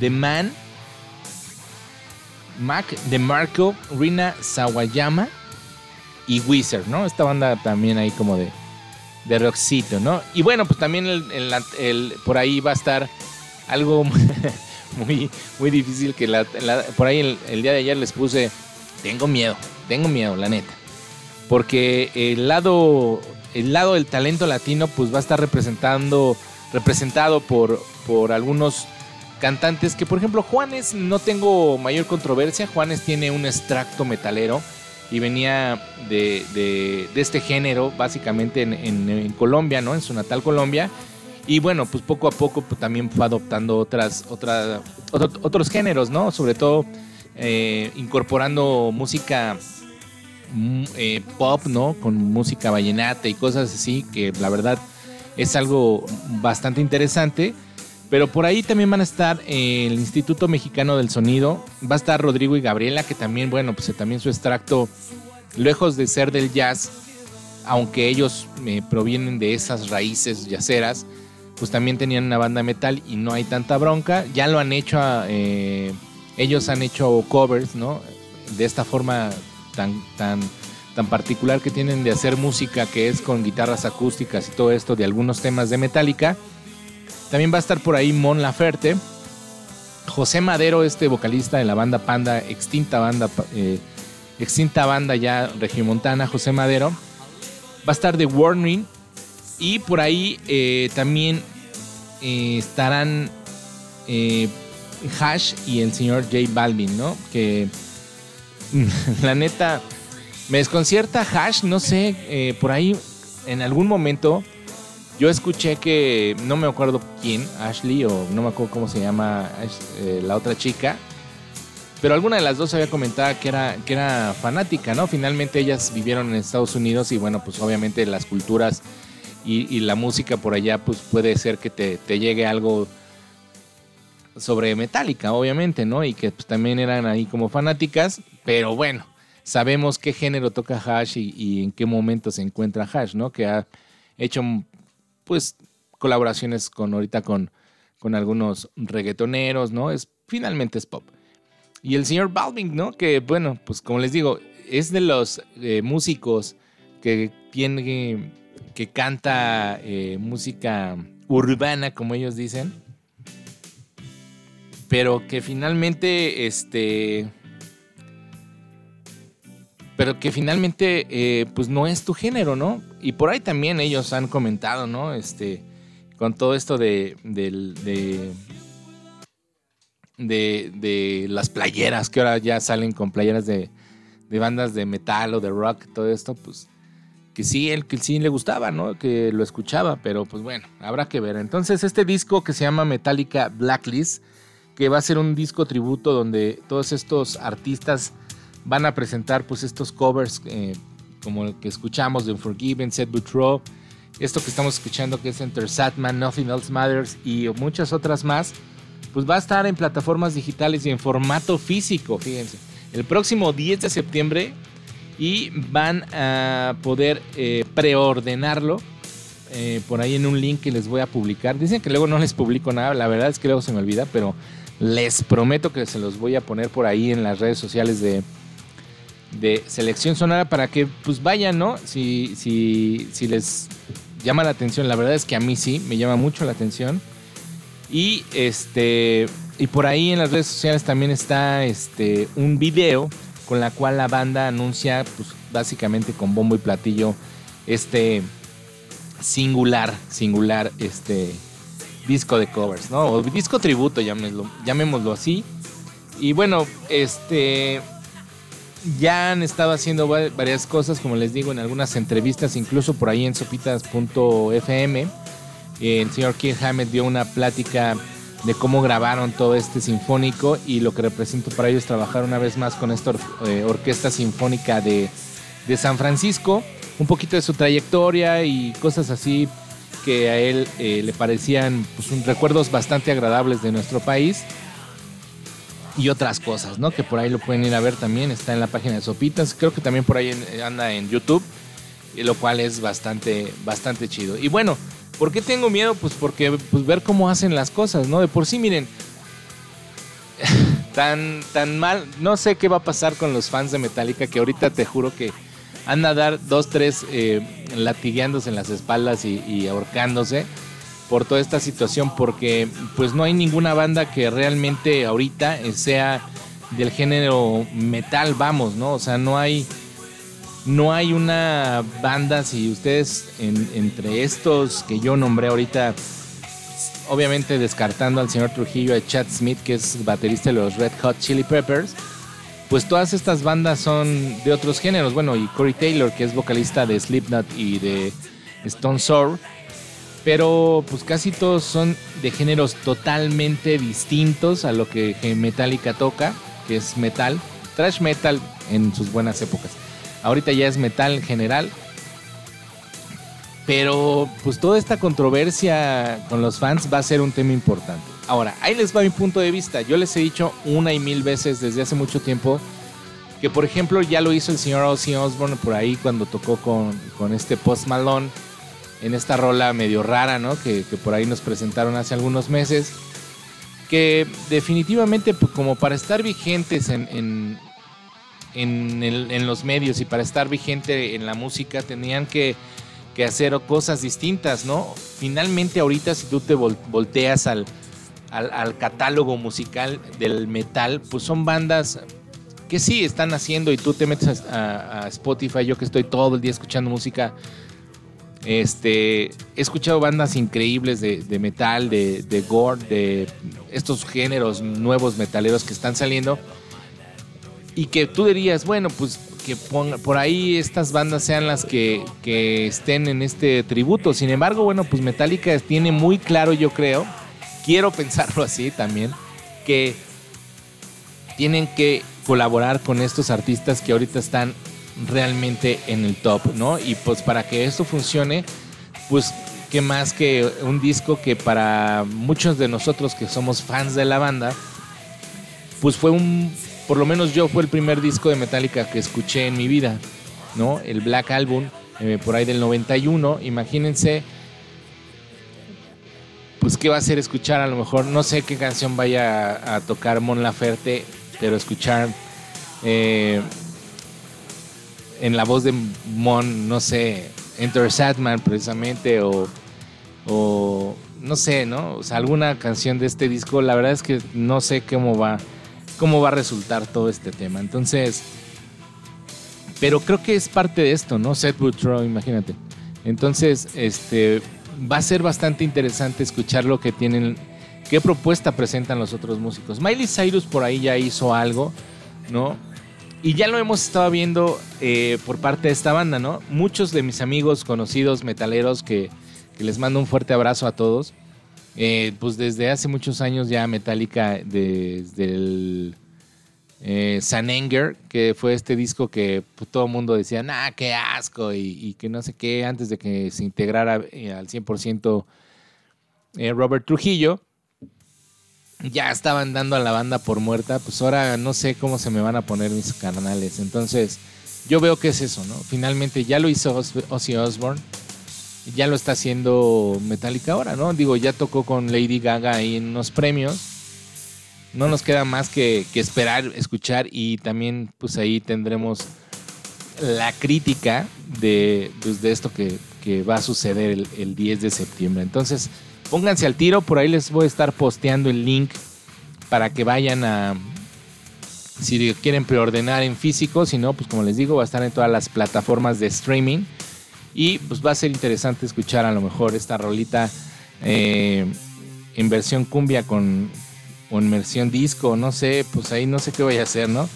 The Man, Mac de Marco, Rina Sawayama y Wizard, ¿no? Esta banda también ahí como de, de rockcito, ¿no? Y bueno, pues también por ahí va a estar algo muy, muy difícil que por ahí el, día de ayer les puse, tengo miedo, tengo miedo, la neta. Porque el lado, el lado del talento latino pues va a estar representando, representado por, por algunos cantantes que por ejemplo Juanes no tengo mayor controversia, Juanes tiene un extracto metalero y venía de, de- este género básicamente en, en- en Colombia, ¿no? En su natal Colombia. Y bueno, pues poco a poco pues, también fue adoptando otras, otra- otro- otros géneros, ¿no? Sobre todo eh, incorporando música mm, eh, pop, ¿no? Con música vallenata y cosas así, que la verdad es algo bastante interesante. Pero por ahí también van a estar eh, el Instituto Mexicano del Sonido, va a estar Rodrigo y Gabriela, que también, bueno, pues también su extracto, lejos de ser del jazz, aunque ellos provienen de esas raíces yaceras, pues también tenían una banda metal y no hay tanta bronca. Ya lo han hecho, a, eh, ellos han hecho covers, ¿no? De esta forma tan, tan, tan particular que tienen de hacer música, que es con guitarras acústicas y todo esto, de algunos temas de Metallica. También va a estar por ahí Mon Laferte. José Madero, este vocalista de la banda Panda, extinta banda, eh, extinta banda ya regiomontana, José Madero, va a estar de Warning y por ahí eh, también eh, estarán eh, Hash y el señor J Balvin, ¿no? Que la neta me desconcierta Hash, no sé, eh, por ahí en algún momento yo escuché que, no me acuerdo quién, Ashley o no me acuerdo cómo se llama la otra chica, pero alguna de las dos había comentado que era, que era fanática, ¿no? Finalmente ellas vivieron en Estados Unidos y bueno, pues obviamente las culturas y, la música por allá, pues puede ser que te, te llegue algo sobre Metallica, obviamente, ¿no? Y que pues, también eran ahí como fanáticas, pero bueno, sabemos qué género toca Hash y, y en qué momento se encuentra Hash, ¿no? Que ha hecho, pues, colaboraciones con ahorita con, con algunos reggaetoneros, ¿no? Es, finalmente es pop. Y el señor Balvin, ¿no? Que, bueno, pues como les digo, es de los eh, músicos que tiene, que canta eh, música urbana, como ellos dicen pero que finalmente, este, pero que finalmente, eh, pues no es tu género, ¿no? Y por ahí también ellos han comentado, ¿no? Este, con todo esto de, del- de, de, de las playeras, que ahora ya salen con playeras de, de bandas de metal o de rock, todo esto, pues que sí, él que sí le gustaba, ¿no? Que lo escuchaba, pero pues bueno, habrá que ver. Entonces, este disco que se llama Metallica Blacklist, que va a ser un disco tributo donde todos estos artistas van a presentar pues estos covers eh, como el que escuchamos de Unforgiven, Set Butro, esto que estamos escuchando que es Enter Satman, Nothing Else Matters y muchas otras más, pues va a estar en plataformas digitales y en formato físico, fíjense. El próximo 10 de septiembre y van a poder eh, preordenarlo eh, por ahí en un link que les voy a publicar. Dicen que luego no les publico nada, la verdad es que luego se me olvida, pero les prometo que se los voy a poner por ahí en las redes sociales de, de Selección Sonora para que pues vayan, ¿no? Si, si, si les llama la atención, la verdad es que a mí sí, me llama mucho la atención. Y este y por ahí en las redes sociales también está este un video con la cual la banda anuncia pues básicamente con bombo y platillo este singular, singular este disco de covers, ¿no? O disco tributo, llamémoslo, así. Y bueno, este ya han estado haciendo va- varias cosas, como les digo, en algunas entrevistas, incluso por ahí en sopitas.fm. El señor Kirk Hammett dio una plática de cómo grabaron todo este sinfónico y lo que representa para ellos trabajar una vez más con esta eh, orquesta sinfónica de, de San Francisco, un poquito de su trayectoria y cosas así que a él eh, le parecían pues, recuerdos bastante agradables de nuestro país y otras cosas, ¿no? Que por ahí lo pueden ir a ver también, está en la página de Sopitas, creo que también por ahí anda en YouTube, lo cual es bastante, bastante chido. Y bueno, ¿por qué tengo miedo? Pues porque pues ver cómo hacen las cosas, ¿no? De por sí, miren, tan, tan mal, no sé qué va a pasar con los fans de Metallica, que ahorita te juro que han a dar dos, tres eh, latigueándose en las espaldas y, y ahorcándose por toda esta situación, porque pues no hay ninguna banda que realmente ahorita eh, sea del género metal, vamos, ¿no? O sea, no hay no hay una banda, si ustedes en- entre estos que yo nombré ahorita, obviamente descartando al señor Trujillo, a Chad Smith, que es baterista de los Red Hot Chili Peppers, pues todas estas bandas son de otros géneros. Bueno, y Corey Taylor, que es vocalista de Slipknot y de Stone Sour, pero pues casi todos son de géneros totalmente distintos a lo que Metallica toca, que es metal, thrash metal en sus buenas épocas. Ahorita ya es metal en general. Pero pues toda esta controversia con los fans va a ser un tema importante. Ahora, ahí les va mi punto de vista. Yo les he dicho una y mil veces desde hace mucho tiempo que por ejemplo ya lo hizo el señor Ozzy Osbourne por ahí cuando tocó con, con este Post Malone en esta rola medio rara, ¿no? Que, por ahí nos presentaron hace algunos meses. Que definitivamente pues, como para estar vigentes en, en, en, los medios y para estar vigente en la música tenían que, hacer cosas distintas, ¿no? Finalmente ahorita si tú te vol- volteas al, catálogo musical del metal, pues son bandas que sí están haciendo y tú te metes a, Spotify, yo que estoy todo el día escuchando música, este, he escuchado bandas increíbles de, metal, de gore, de estos géneros nuevos metaleros que están saliendo y que tú dirías, bueno, pues que pon- por ahí estas bandas sean las que, que estén en este tributo. Sin embargo, bueno, pues Metallica tiene muy claro, yo creo, quiero pensarlo así también, que tienen que colaborar con estos artistas que ahorita están realmente en el top, ¿no? Y pues para que esto funcione, pues qué más que un disco que para muchos de nosotros que somos fans de la banda, pues fue un, por lo menos yo fue el primer disco de Metallica que escuché en mi vida, ¿no? El Black Album, eh, por ahí del 91, imagínense, pues qué va a ser escuchar a lo mejor, no sé qué canción vaya a, tocar Mon Laferte, pero escuchar eh, en la voz de Mon, no sé, Enter Sadman precisamente, o, o no sé, ¿no? O sea, alguna canción de este disco, la verdad es que no sé cómo va, cómo va a resultar todo este tema. Entonces, pero creo que es parte de esto, ¿no? Seth Buttrow, imagínate. Entonces, este, va a ser bastante interesante escuchar lo que tienen, qué propuesta presentan los otros músicos. Miley Cyrus por ahí ya hizo algo, ¿no? Y ya lo hemos estado viendo eh, por parte de esta banda, ¿no? Muchos de mis amigos conocidos metaleros que les mando un fuerte abrazo a todos. Eh, pues desde hace muchos años ya Metallica, desde el eh, San Anger, que fue este disco que pues, todo el mundo decía, nah, qué asco, y, que no sé qué, antes de que se integrara eh, al 100% eh, Robert Trujillo, ya estaban dando a la banda por muerta, pues ahora no sé cómo se me van a poner mis canales. Entonces, yo veo que es eso, ¿no? Finalmente ya lo hizo Ozzy Osbourne, ya lo está haciendo Metallica ahora, ¿no? Digo, ya tocó con Lady Gaga ahí en unos premios. No nos queda más que, que esperar, escuchar y también pues ahí tendremos la crítica de, pues, de esto que, va a suceder el, el 10 de septiembre. Entonces, pónganse al tiro, por ahí les voy a estar posteando el link para que vayan a, si quieren preordenar en físico, si no, pues como les digo, va a estar en todas las plataformas de streaming. Y pues va a ser interesante escuchar a lo mejor esta rolita eh, en versión cumbia con, o en versión disco, no sé, pues ahí no sé qué voy a hacer, ¿no?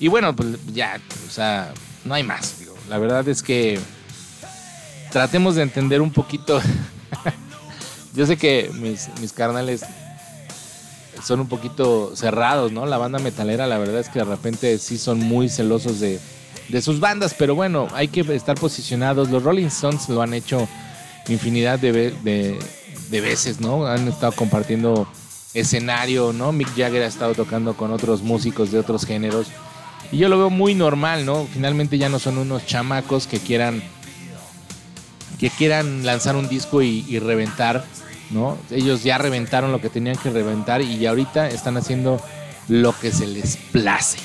Y bueno, pues ya, o sea, no hay más. digo. La verdad es que tratemos de entender un poquito. Yo sé que mis, mis carnales son un poquito cerrados, ¿no? La banda metalera, la verdad es que de repente sí son muy celosos de, de sus bandas, pero bueno, hay que estar posicionados. Los Rolling Stones lo han hecho infinidad de, de, veces, ¿no? Han estado compartiendo escenario, ¿no? Mick Jagger ha estado tocando con otros músicos de otros géneros. Y yo lo veo muy normal, ¿no? Finalmente ya no son unos chamacos que quieran que quieran lanzar un disco y, y reventar, ¿no? Ellos ya reventaron lo que tenían que reventar y ahorita están haciendo lo que se les place,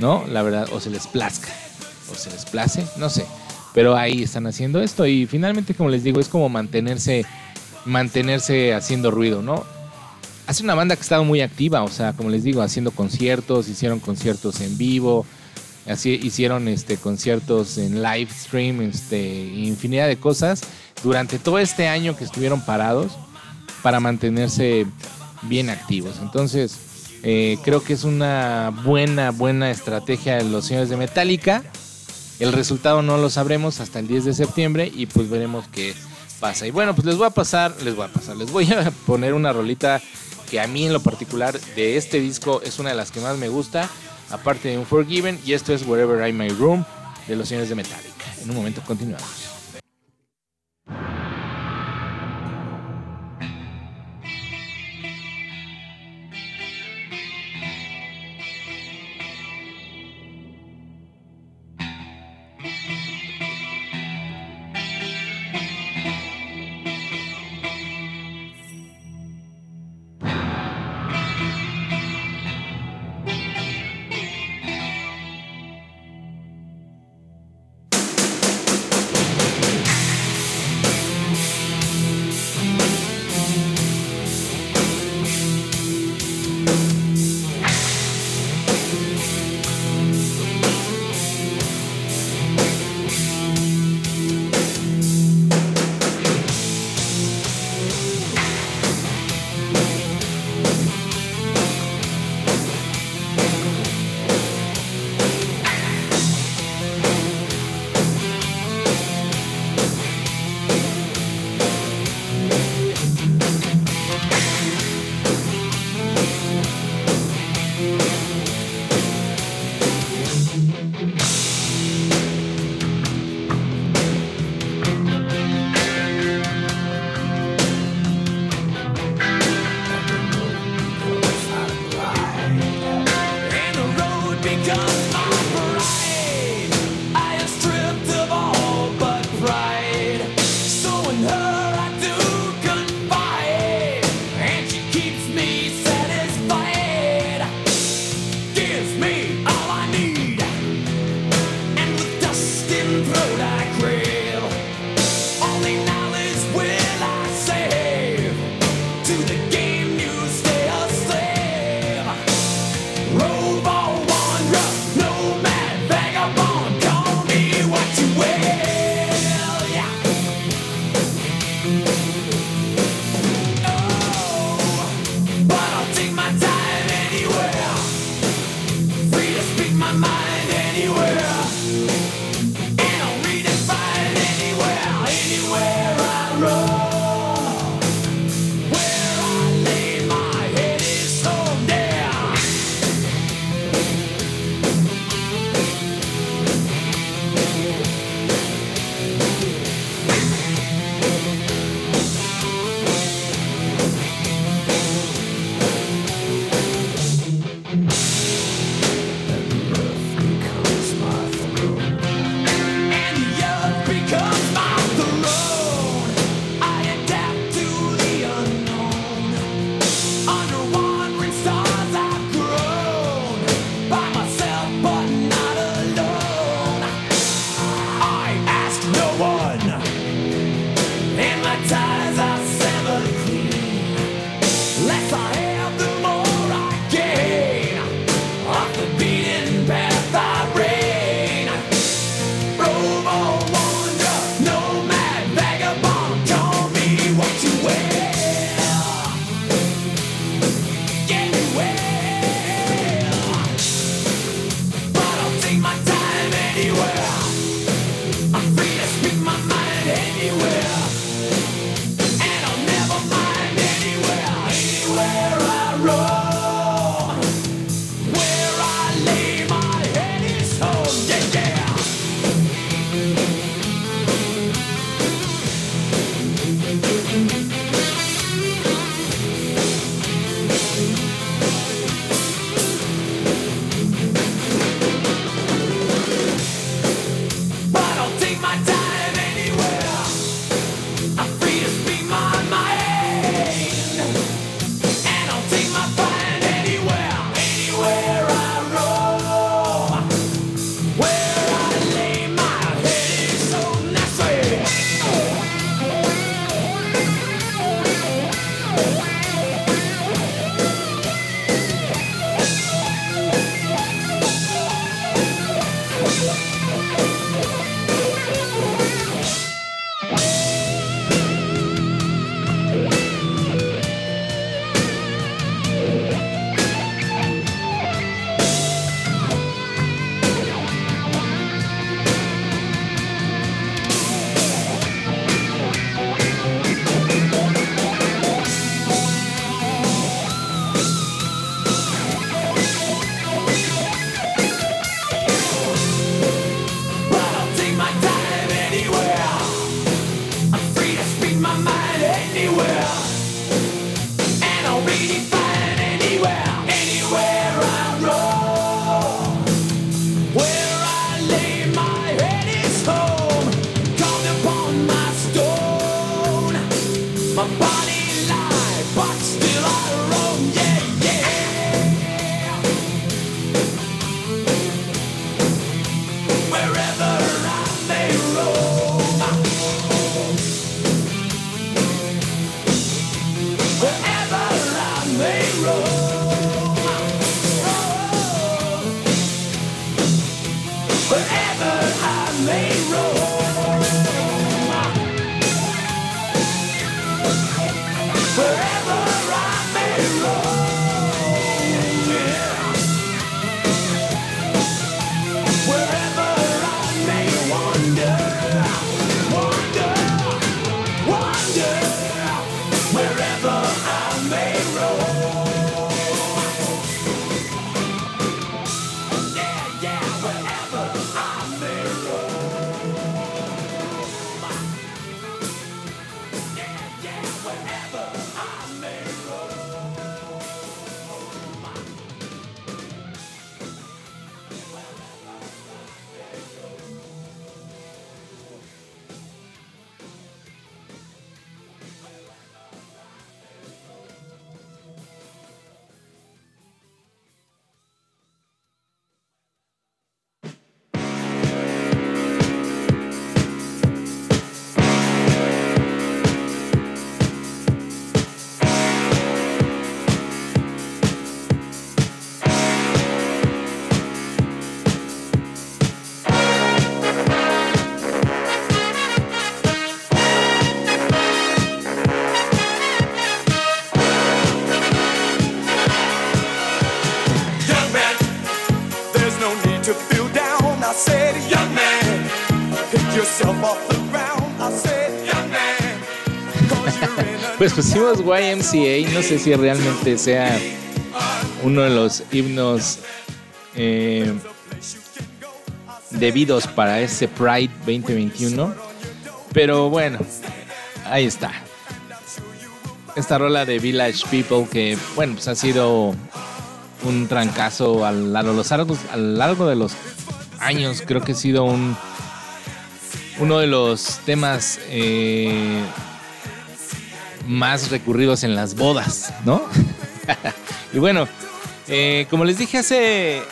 ¿no? La verdad, o se les plazca, o se les place, no sé. Pero ahí están haciendo esto y finalmente, como les digo, es como mantenerse, mantenerse haciendo ruido, ¿no? Hace una banda que ha estado muy activa, o sea, como les digo, haciendo conciertos, hicieron conciertos en vivo, así hicieron este conciertos en live stream, este, infinidad de cosas durante todo este año que estuvieron parados para mantenerse bien activos. Entonces, eh, creo que es una buena, buena estrategia de los señores de Metallica. El resultado no lo sabremos hasta el 10 de septiembre y pues veremos qué pasa. Y bueno, pues les voy a pasar, les voy a pasar, les voy a poner una rolita que a mí en lo particular de este disco es una de las que más me gusta, aparte de Unforgiven, y esto es Wherever I My Room de los señores de Metallica. En un momento continuamos. Pues pusimos YMCA, no sé si realmente sea uno de los himnos eh, debidos para ese Pride 2021. Pero bueno, ahí está. Esta rola de Village People que, bueno, pues ha sido un trancazo a lo, largo de los años. Creo que ha sido un uno de los temas eh, más recurridos en las bodas, ¿no? y bueno, eh, como les dije hace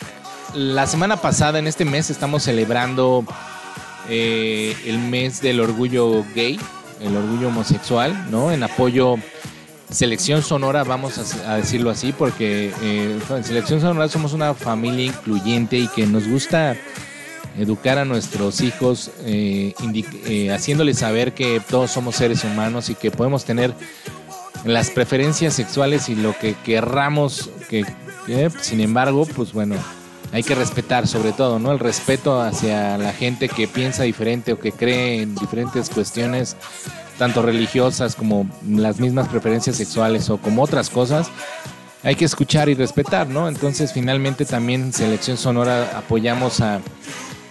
la semana pasada, en este mes estamos celebrando eh, el mes del orgullo gay, el orgullo homosexual, ¿no? En apoyo Selección Sonora, vamos a, a decirlo así, porque eh, en Selección Sonora somos una familia incluyente y que nos gusta educar a nuestros hijos, eh, eh, haciéndoles saber que todos somos seres humanos y que podemos tener las preferencias sexuales y lo que querramos, que, sin embargo, pues bueno, hay que respetar sobre todo, ¿no? El respeto hacia la gente que piensa diferente o que cree en diferentes cuestiones, tanto religiosas como las mismas preferencias sexuales o como otras cosas. Hay que escuchar y respetar, ¿no? Entonces, finalmente también Selección Sonora apoyamos a,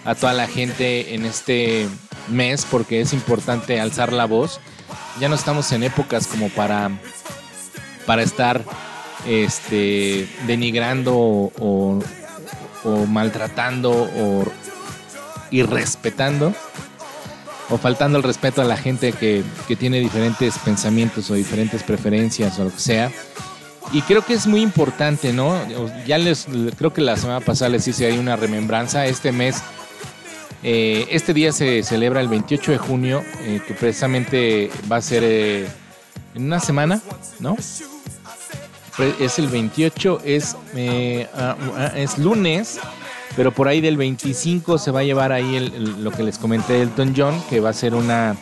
a toda la gente en este mes porque es importante alzar la voz. Ya no estamos en épocas como para, para estar este, denigrando o, o- o maltratando o irrespetando o faltando el respeto a la gente que, que tiene diferentes pensamientos o diferentes preferencias o lo que sea. Y creo que es muy importante, ¿no? Ya les, creo que la semana pasada les hice ahí una remembranza. Este mes, eh, este día se celebra el 28 de junio, eh, que precisamente va a ser eh, en una semana, ¿no? Es el 28, es, eh, ah, ah, es lunes, pero por ahí del 25 se va a llevar ahí el- lo que les comenté Elton John, que va a ser una,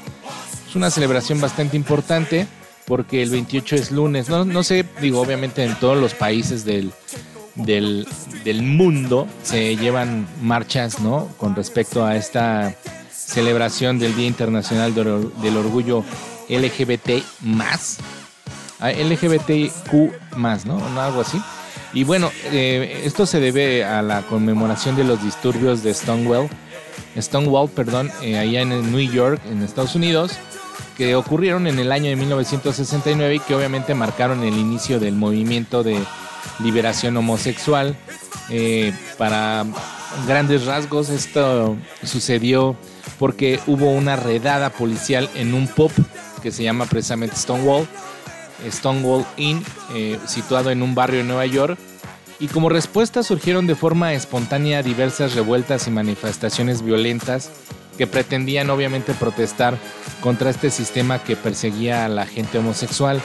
es una celebración bastante importante porque el 28 es lunes. No, no sé, digo, obviamente en todos los países del, del, del mundo se llevan marchas, ¿no? Con respecto a esta celebración del Día Internacional del, Or- del Orgullo LGBT más. Ah, LGBTQ más. Algo así. Y bueno, eh, esto se debe a la conmemoración de los disturbios de Stonewall, Stonewall, perdón, eh, allá en New York, en Estados Unidos, que ocurrieron en el año de 1969 y que obviamente marcaron el inicio del movimiento de liberación homosexual. Eh, para grandes rasgos, esto sucedió porque hubo una redada policial en un pub que se llama precisamente Stonewall, Stonewall Inn, eh, situado en un barrio de Nueva York. Y como respuesta surgieron de forma espontánea diversas revueltas y manifestaciones violentas que pretendían obviamente protestar contra este sistema que perseguía a la gente homosexual.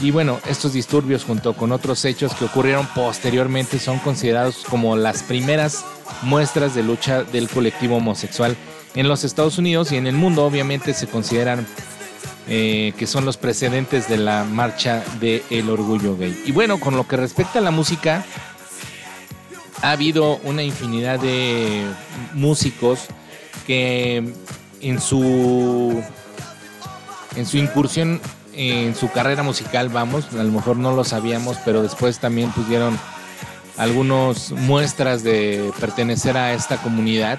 Y bueno, estos disturbios junto con otros hechos que ocurrieron posteriormente son considerados como las primeras muestras de lucha del colectivo homosexual en los Estados Unidos y en el mundo obviamente se consideran eh, que son los precedentes de la marcha del orgullo gay. Y bueno, con lo que respecta a la música, ha habido una infinidad de músicos que en su en su incursión en su carrera musical, vamos, a lo mejor no lo sabíamos, pero después también pudieron algunas muestras de pertenecer a esta comunidad,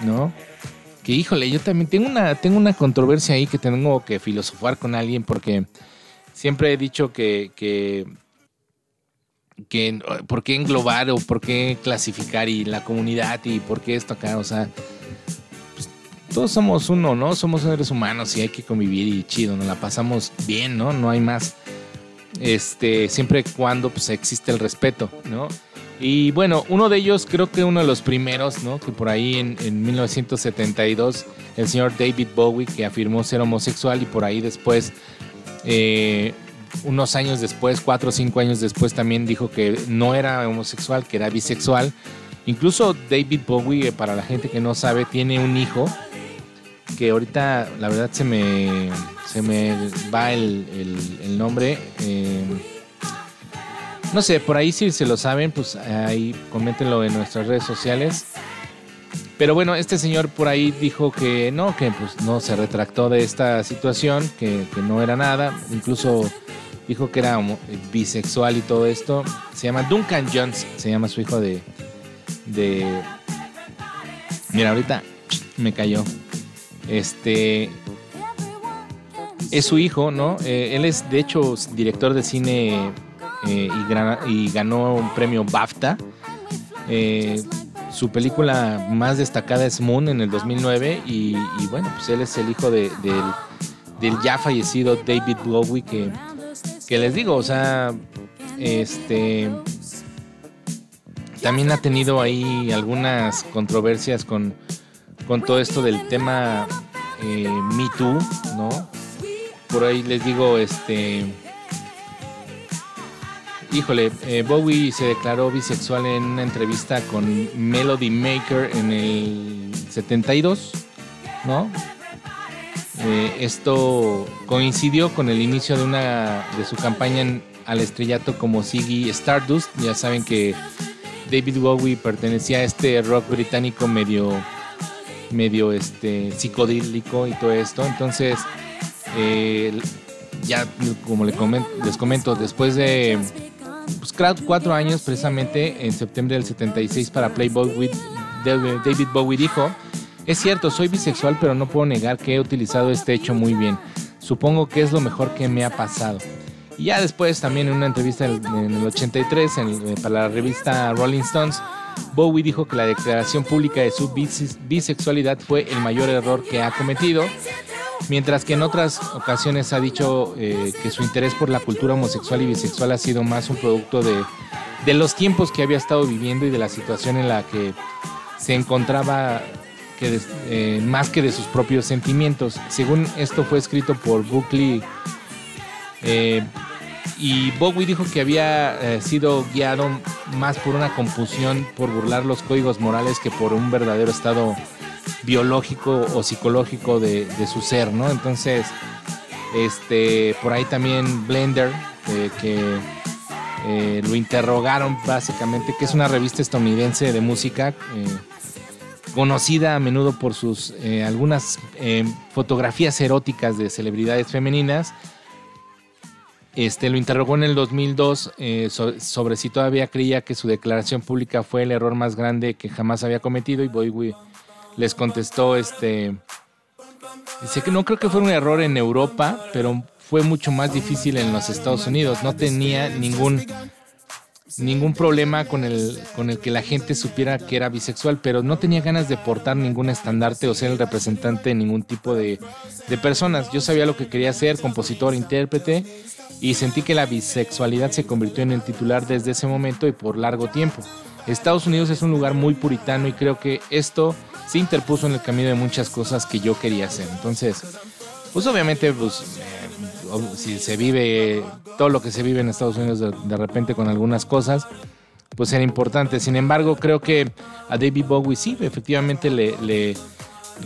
¿no? Que híjole, yo también tengo una, tengo una controversia ahí que tengo que filosofar con alguien porque siempre he dicho que, que, que por qué englobar o por qué clasificar y la comunidad y por qué esto acá, o sea, pues, todos somos uno, ¿no? Somos seres humanos y hay que convivir y chido, nos la pasamos bien, ¿no? No hay más. Este, siempre y cuando pues existe el respeto, ¿no? Y bueno, uno de ellos, creo que uno de los primeros, ¿no? Que por ahí en, en 1972, el señor David Bowie, que afirmó ser homosexual y por ahí después, eh, unos años después, cuatro o cinco años después, también dijo que no era homosexual, que era bisexual. Incluso David Bowie, eh, para la gente que no sabe, tiene un hijo que ahorita la verdad se me, se me va el, el- nombre. eh, No sé, por ahí si se lo saben, pues ahí coméntenlo en nuestras redes sociales. Pero bueno, este señor por ahí dijo que no, que pues no se retractó de esta situación, que, que no era nada. Incluso dijo que era bisexual y todo esto. Se llama Duncan Jones, se llama su hijo de... de Mira, ahorita me cayó. Este... Es su hijo, ¿no? Eh, él es, de hecho, director de cine eh, y, ganó un premio BAFTA. Eh, su película más destacada es Moon en el 2009 y, y bueno, pues él es el hijo de- del, del ya fallecido David Bowie que, que les digo, o sea, este también ha tenido ahí algunas controversias con, con todo esto del tema eh, Me Too, ¿no? Por ahí les digo, este Híjole, eh, Bowie se declaró bisexual en una entrevista con Melody Maker en el 72, ¿no? Eh, esto coincidió con el inicio de una de su campaña en- al estrellato como Ziggy Stardust. Ya saben que David Bowie pertenecía a este rock británico medio medio este psicodélico y todo esto. Entonces, eh, ya como le comen- les comento, después de pues, cuatro años precisamente en septiembre del 76 para Playboy David Bowie dijo, es cierto, soy bisexual, pero no puedo negar que he utilizado este hecho muy bien. Supongo que es lo mejor que me ha pasado. Y ya después también en una entrevista en en el 83 en- eh, para la revista Rolling Stones, Bowie dijo que la declaración pública de su bise- bisexualidad fue el mayor error que ha cometido, mientras que en otras ocasiones ha dicho eh, que su interés por la cultura homosexual y bisexual ha sido más un producto de, los tiempos que había estado viviendo y de la situación en la que se encontraba que eh, más que de sus propios sentimientos. Según esto fue escrito por Buckley eh, y Bowie dijo que había eh, sido guiado más por una compulsión por burlar los códigos morales que por un verdadero estado biológico o psicológico de, su ser, ¿no? Entonces, este, por ahí también Blender, eh, que eh, lo interrogaron básicamente, que es una revista estadounidense de música. conocida a menudo por sus algunas fotografías eróticas de celebridades femeninas. Este lo interrogó en el 2002 eh, so- sobre si todavía creía que su declaración pública fue el error más grande que jamás había cometido y Bowie les contestó este dice que no creo que fue un error en Europa, pero fue mucho más difícil en los Estados Unidos. No tenía ningún ningún problema con el, con el que la gente supiera que era bisexual, pero no tenía ganas de portar ningún estandarte o ser el representante de ningún tipo de, de personas. Yo sabía lo que quería ser, compositor, intérprete, y sentí que la bisexualidad se convirtió en el titular desde ese momento y por largo tiempo. Estados Unidos es un lugar muy puritano y creo que esto se interpuso en el camino de muchas cosas que yo quería hacer. Entonces, pues obviamente, pues si se vive todo lo que se vive en Estados Unidos de, de repente con algunas cosas, pues era importante. Sin embargo, creo que a David Bowie sí, efectivamente le, le,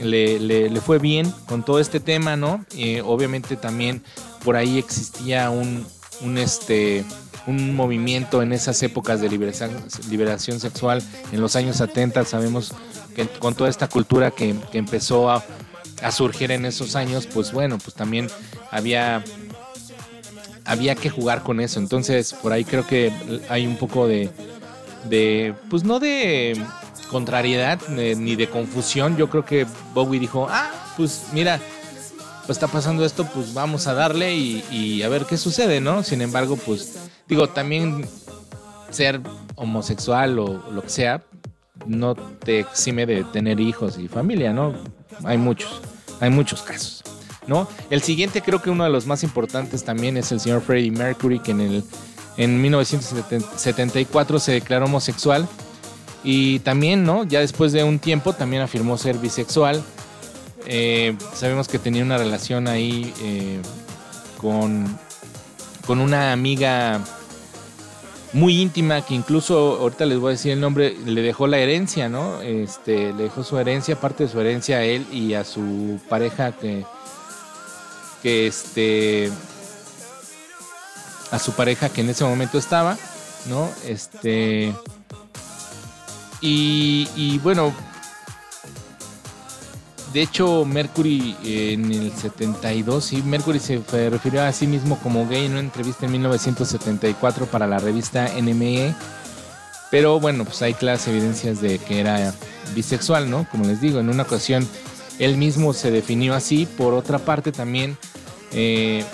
le, le- fue bien con todo este tema, ¿no? Eh, obviamente también por ahí existía un, un este un movimiento en esas épocas de liberación, liberación sexual en los años 70 sabemos que con toda esta cultura que, que empezó a, a surgir en esos años pues bueno pues también había había que jugar con eso entonces por ahí creo que hay un poco de de pues no de contrariedad eh, ni de confusión yo creo que Bowie dijo ah pues mira pues está pasando esto, pues vamos a darle y, y a ver qué sucede, ¿no? Sin embargo, pues digo, también ser homosexual o lo que sea, no te exime de tener hijos y familia, ¿no? Hay muchos, hay muchos casos, ¿no? El siguiente creo que uno de los más importantes también es el señor Freddie Mercury, que en, el, en 1974 se declaró homosexual y también, ¿no? Ya después de un tiempo también afirmó ser bisexual. Eh, sabemos que tenía una relación ahí eh, con, con una amiga muy íntima que incluso ahorita les voy a decir el nombre, le dejó la herencia, ¿no? Este, le dejó su herencia, parte de su herencia a él y a su pareja que, que este, a su pareja que en ese momento estaba. ¿no? Este. Y, y bueno, de hecho, Mercury eh, en el 72, sí, Mercury se refirió a sí mismo como gay en una entrevista en 1974 para la revista NME. Pero bueno, pues hay claras evidencias de que era bisexual, ¿no? Como les digo, en una ocasión él mismo se definió así. Por otra parte, también eh,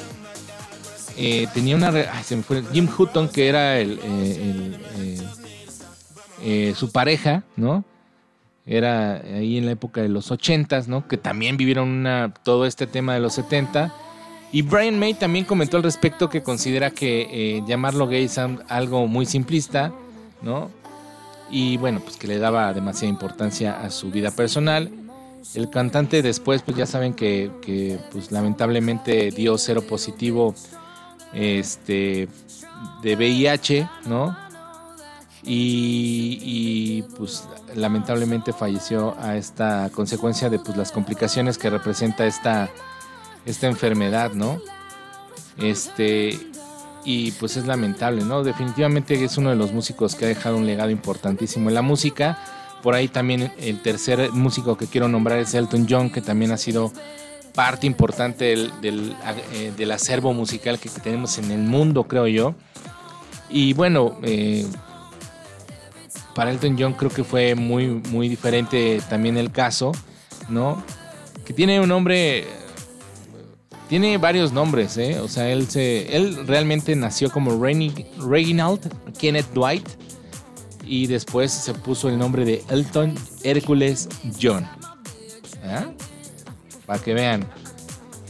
eh, tenía una. ay, se me fue. Jim Hutton, que era el, eh, su pareja, ¿no? Era ahí en la época de los 80s, ¿no? Que también vivieron una, todo este tema de los 70. Y Brian May también comentó al respecto que considera que eh, llamarlo gay es algo muy simplista, ¿no? Y bueno, pues que le daba demasiada importancia a su vida personal. El cantante después, pues ya saben que, que, pues lamentablemente dio cero positivo este, de VIH, ¿no? Y, pues lamentablemente falleció a esta consecuencia de pues las complicaciones que representa esta, esta enfermedad, ¿no? Este, y pues es lamentable, ¿no? Definitivamente es uno de los músicos que ha dejado un legado importantísimo en la música. Por ahí también el tercer músico que quiero nombrar es Elton John, que también ha sido parte importante del, del, eh, del acervo musical que tenemos en el mundo, creo yo. Y bueno, eh, para Elton John creo que fue muy, muy diferente también el caso, ¿no? Que tiene un nombre, tiene varios nombres, ¿eh? O sea, él, se, él realmente nació como Reginald Kenneth Dwight y después se puso el nombre de Elton Hércules John. ¿Ah? Para que vean.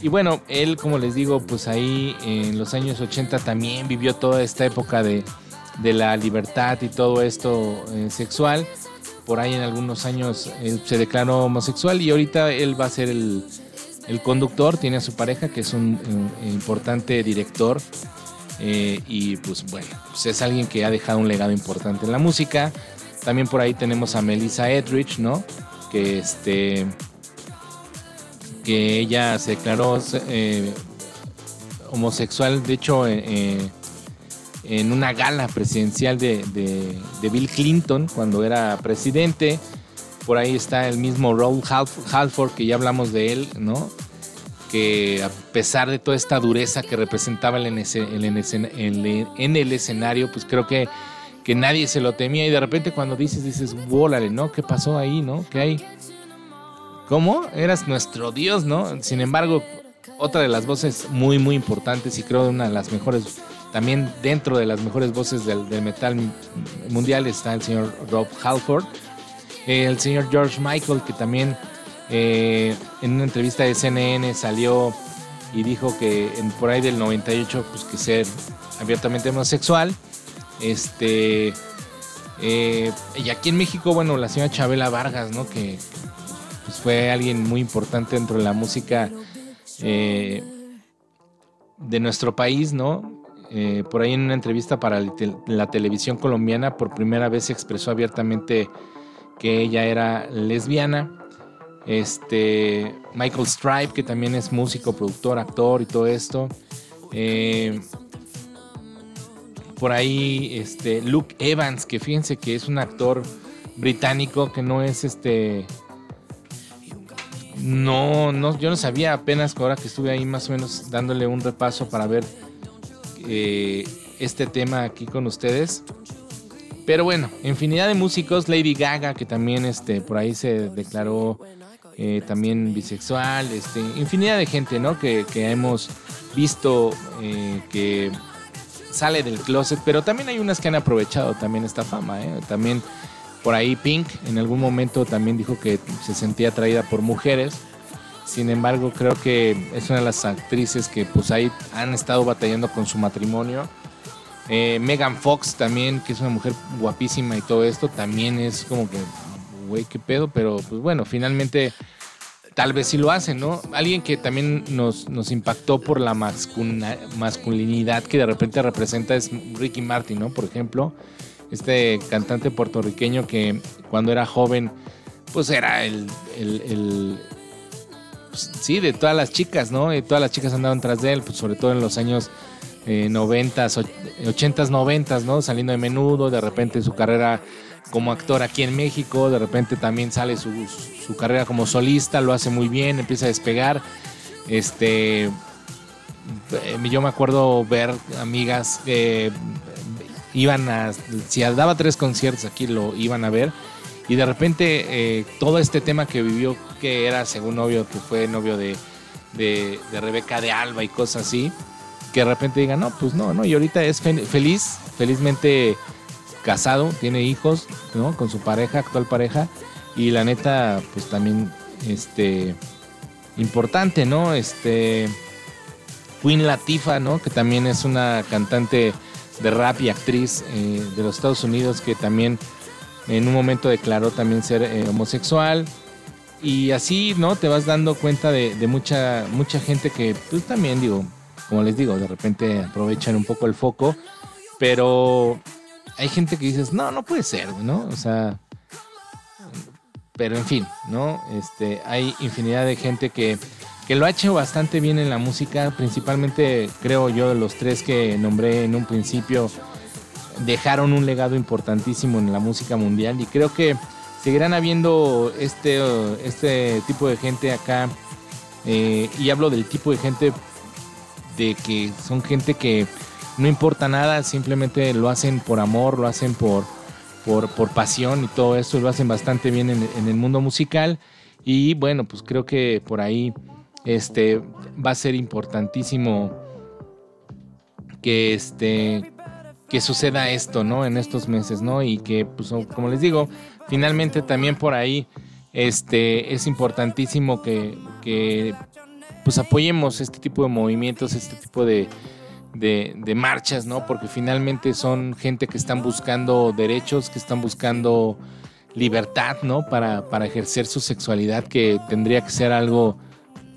Y bueno, él, como les digo, pues ahí en los años 80 también vivió toda esta época de, de la libertad y todo esto eh, sexual. Por ahí en algunos años él se declaró homosexual y ahorita él va a ser el, el conductor, tiene a su pareja que es un, un importante director eh, y pues bueno, pues es alguien que ha dejado un legado importante en la música. También por ahí tenemos a Melissa Etheridge, ¿no? Que este que ella se declaró eh, homosexual, de hecho, eh, eh, en una gala presidencial de, de- Bill Clinton cuando era presidente. Por ahí está el mismo Half- Halford, que ya hablamos de él, ¿no? Que a pesar de toda esta dureza que representaba en, el escen- en- en el escenario, pues creo que, que nadie se lo temía. Y de repente cuando dices, dices, ¡Wólale, ¿no? ¿Qué pasó ahí, no? ¿Qué hay? ¿Cómo? Eras nuestro Dios, ¿no? Sin embargo, otra de las voces muy, muy importantes y creo una de las mejores, también dentro de las mejores voces del, metal mundial está el señor Rob Halford. El señor George Michael, que también eh, en una entrevista de CNN salió y dijo que en, por ahí del 98, pues que ser abiertamente homosexual. Este. eh, y aquí en México, bueno, la señora Chabela Vargas, ¿no? Que pues fue alguien muy importante dentro de la música eh, de nuestro país, ¿no? Eh, por ahí en una entrevista para la televisión colombiana por primera vez se expresó abiertamente que ella era lesbiana. Este Michael Stripe, que también es músico, productor, actor y todo esto. Eh, por ahí este Luke Evans, que fíjense que es un actor británico que no es este no, no, yo no sabía apenas ahora que estuve ahí más o menos dándole un repaso para ver eh, este tema aquí con ustedes. Pero bueno, infinidad de músicos, Lady Gaga, que también este, por ahí se declaró eh, también bisexual, este, infinidad de gente, ¿no? Que, que hemos visto eh, que sale del closet, pero también hay unas que han aprovechado también esta fama, ¿eh? También por ahí Pink en algún momento también dijo que se sentía atraída por mujeres. Sin embargo, creo que es una de las actrices que pues ahí han estado batallando con su matrimonio. Eh, Megan Fox también, que es una mujer guapísima y todo esto, también es como que, güey, qué pedo, pero pues bueno, finalmente tal vez sí lo hace, ¿no? Alguien que también nos, nos impactó por la mascuna- masculinidad que de repente representa es Ricky Martin, ¿no? Por ejemplo, este cantante puertorriqueño que cuando era joven, pues era el, el- el- pues, sí, de todas las chicas, ¿no? Y todas las chicas andaban tras de él, pues sobre todo en los años eh, 90s, och- 80s, 90s, ¿no? Saliendo de menudo, de repente su carrera como actor aquí en México, de repente también sale su, su carrera como solista, lo hace muy bien, empieza a despegar. Este, eh, yo me acuerdo ver amigas que iban a, si daba tres conciertos aquí lo iban a ver y de repente eh, todo este tema que vivió que era según novio que fue novio de, de, de Rebeca de Alba y cosas así que de repente digan no pues no no y ahorita es fe- feliz felizmente casado tiene hijos no con su pareja actual pareja y la neta pues también este importante no este Queen Latifah no que también es una cantante de rap y actriz eh, de los Estados Unidos que también en un momento declaró también ser eh, homosexual. Y así no te vas dando cuenta de, de mucha mucha gente que pues también digo como les digo de repente aprovechan un poco el foco. Pero hay gente que dices no no puede ser no o sea pero en fin no este hay infinidad de gente que que lo ha hecho bastante bien en la música, principalmente creo yo los tres que nombré en un principio dejaron un legado importantísimo en la música mundial y creo que seguirán habiendo este, este tipo de gente acá eh, y hablo del tipo de gente de que son gente que no importa nada, simplemente lo hacen por amor, lo hacen por, por, por pasión y todo eso, lo hacen bastante bien en, en el mundo musical. Y bueno, pues creo que por ahí este va a ser importantísimo que este que suceda esto, ¿no? En estos meses, ¿no? Y que, pues, como les digo, finalmente también por ahí, este, es importantísimo que, que pues, apoyemos este tipo de movimientos, este tipo de, de, de marchas, ¿no? Porque finalmente son gente que están buscando derechos, que están buscando libertad, ¿no? Para, para ejercer su sexualidad, que tendría que ser algo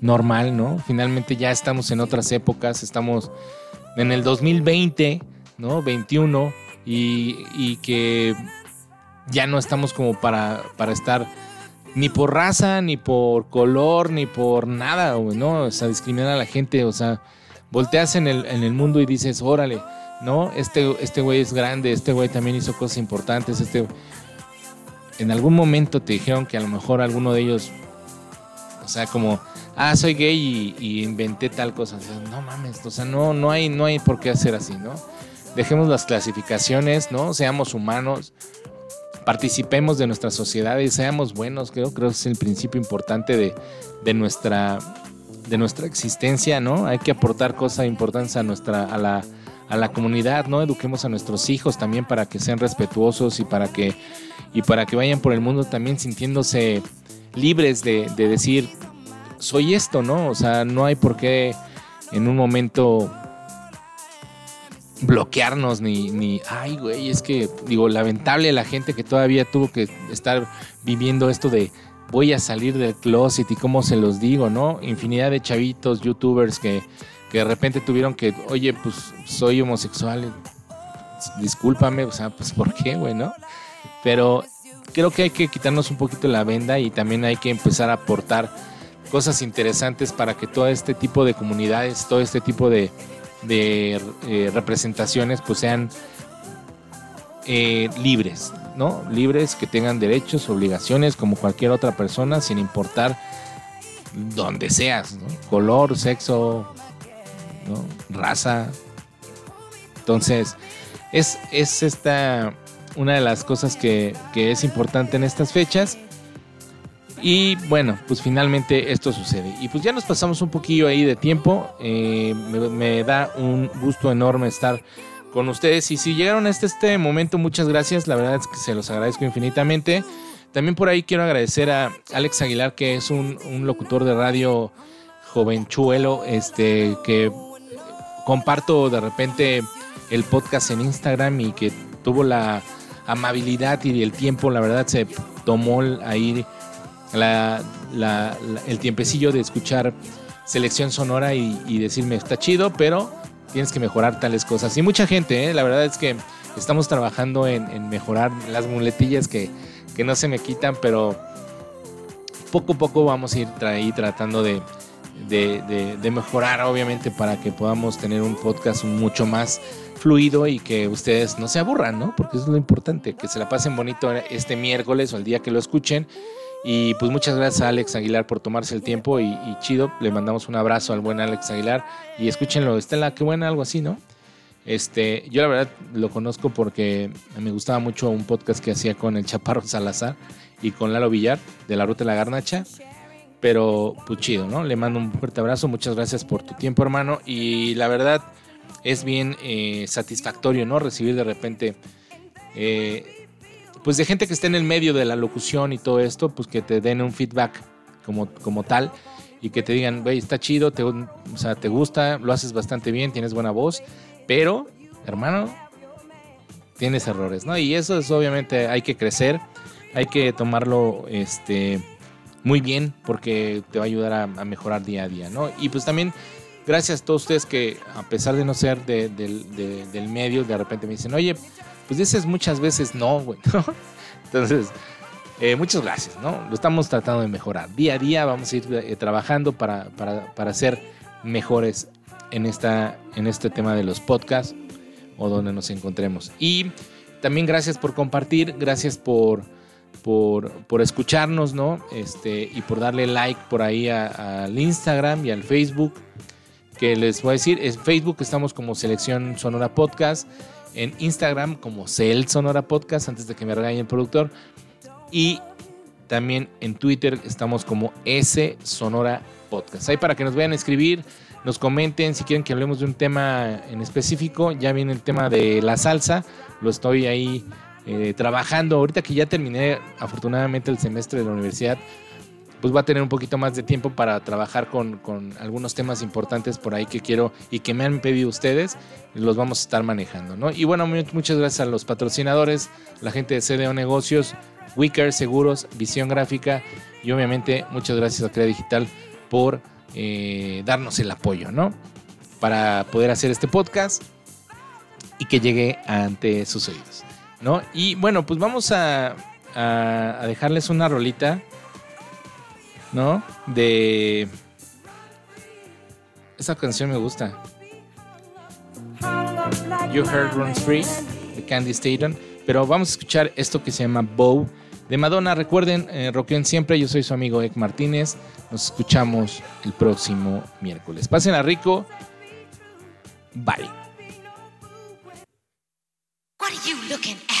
normal, ¿no? Finalmente ya estamos en otras épocas, estamos en el 2020, ¿no? 21 y, y que ya no estamos como para, para estar ni por raza, ni por color, ni por nada, ¿no? O sea, discriminar a la gente, o sea, volteas en el, en el mundo y dices, órale, ¿no? Este, este güey es grande, este güey también hizo cosas importantes, este... En algún momento te dijeron que a lo mejor alguno de ellos, o sea, como, ah, soy gay y, y inventé tal cosa. O sea, no mames, o sea, no, no, hay, no hay por qué hacer así, ¿no? Dejemos las clasificaciones, ¿no? Seamos humanos, participemos de nuestra sociedad y seamos buenos, creo, creo que es el principio importante de, de nuestra, de nuestra existencia, ¿no? Hay que aportar cosas importantes a nuestra, a la, a la comunidad, ¿no? Eduquemos a nuestros hijos también para que sean respetuosos y para que, y para que vayan por el mundo también sintiéndose libres de, de decir, soy esto, ¿no? O sea, no hay por qué en un momento bloquearnos ni, ni, ay, güey, es que, digo, lamentable la gente que todavía tuvo que estar viviendo esto de voy a salir del closet y cómo se los digo, ¿no? Infinidad de chavitos, youtubers que, que de repente tuvieron que, oye, pues soy homosexual, discúlpame, o sea, pues ¿por qué, güey, no? Pero creo que hay que quitarnos un poquito la venda y también hay que empezar a aportar cosas interesantes para que todo este tipo de comunidades, todo este tipo de, de eh, representaciones pues sean eh, libres, ¿no? Libres, que tengan derechos, obligaciones como cualquier otra persona, sin importar donde seas. Color, sexo, ¿no? Raza. Entonces, es, es esta una de las cosas que, que es importante en estas fechas. Y bueno, pues finalmente esto sucede. Y pues ya nos pasamos un poquillo ahí de tiempo. Eh, me, da un gusto enorme estar con ustedes. Y si llegaron hasta este momento, muchas gracias. La verdad es que se los agradezco infinitamente. También por ahí quiero agradecer a Alex Aguilar, que es un, un locutor de radio jovenchuelo, este, que comparto de repente el podcast en Instagram y que tuvo la amabilidad y el tiempo, la verdad se tomó ahí la, la, la, el tiempecillo de escuchar selección sonora y, y, decirme está chido, pero tienes que mejorar tales cosas. Y mucha gente, ¿eh? la verdad es que estamos trabajando en, en mejorar las muletillas que, que, no se me quitan, pero poco a poco vamos a ir tra tratando de, de, de- de mejorar, obviamente, para que podamos tener un podcast mucho más fluido y que ustedes no se aburran, ¿no? Porque eso es lo importante, que se la pasen bonito este miércoles o el día que lo escuchen. Y pues muchas gracias a Alex Aguilar por tomarse el tiempo y, chido, le mandamos un abrazo al buen Alex Aguilar y escúchenlo, Estela, qué buena, algo así, ¿no? Este, yo la verdad lo conozco porque me gustaba mucho un podcast que hacía con el Chaparro Salazar y con Lalo Villar de la Ruta de la Garnacha. Pero pues chido, ¿no? Le mando un fuerte abrazo, muchas gracias por tu tiempo, hermano. Y la verdad es bien eh, satisfactorio, ¿no? Recibir de repente, eh, pues de gente que esté en el medio de la locución y todo esto, pues que te den un feedback como, como tal y que te digan, güey, está chido, te, o sea, te gusta, lo haces bastante bien, tienes buena voz, pero, hermano, tienes errores, ¿no? Y eso es obviamente, hay que crecer, hay que tomarlo, este, muy bien, porque te va a ayudar a, a mejorar día a día, ¿no? Y pues también, gracias a todos ustedes que, a pesar de no ser de- del- de- del medio, de repente me dicen, oye, pues dices muchas veces no, güey, ¿no? Entonces, eh, muchas gracias, ¿no? Lo estamos tratando de mejorar. Día a día vamos a ir eh, trabajando para, para, para ser mejores en, esta, en este tema de los podcasts o donde nos encontremos. Y también gracias por compartir, gracias por, por, por escucharnos, ¿no? Este, y por darle like por ahí al Instagram y al Facebook. Que les voy a decir, en Facebook estamos como Selección Sonora Podcast, en Instagram como Cel Sonora Podcast, antes de que me regañe el productor. Y también en Twitter estamos como S Sonora Podcast. Ahí para que nos vayan a escribir, nos comenten si quieren que hablemos de un tema en específico. Ya viene el tema de la salsa. Lo estoy ahí eh, trabajando. Ahorita que ya terminé afortunadamente el semestre de la universidad, pues voy a tener un poquito más de tiempo para trabajar con, con algunos temas importantes por ahí que quiero y que me han pedido ustedes. Los vamos a estar manejando, ¿no? Y bueno, mu- muchas gracias a los patrocinadores, la gente de CDO Negocios, Wicker Seguros, Visión Gráfica y obviamente muchas gracias a Crea Digital por eh, darnos el apoyo, ¿no? Para poder hacer este podcast y que llegue ante sus oídos, ¿no? Y bueno, pues vamos a- a dejarles una rolita, ¿no? De... Esa canción me gusta. You Heard Runs Free de Candy Staton. Pero vamos a escuchar esto que se llama Bow de Madonna. Recuerden, eh, rockeen siempre. Yo soy su amigo Ek Martínez. Nos escuchamos el próximo miércoles. Pasen a rico. Bye. What are you?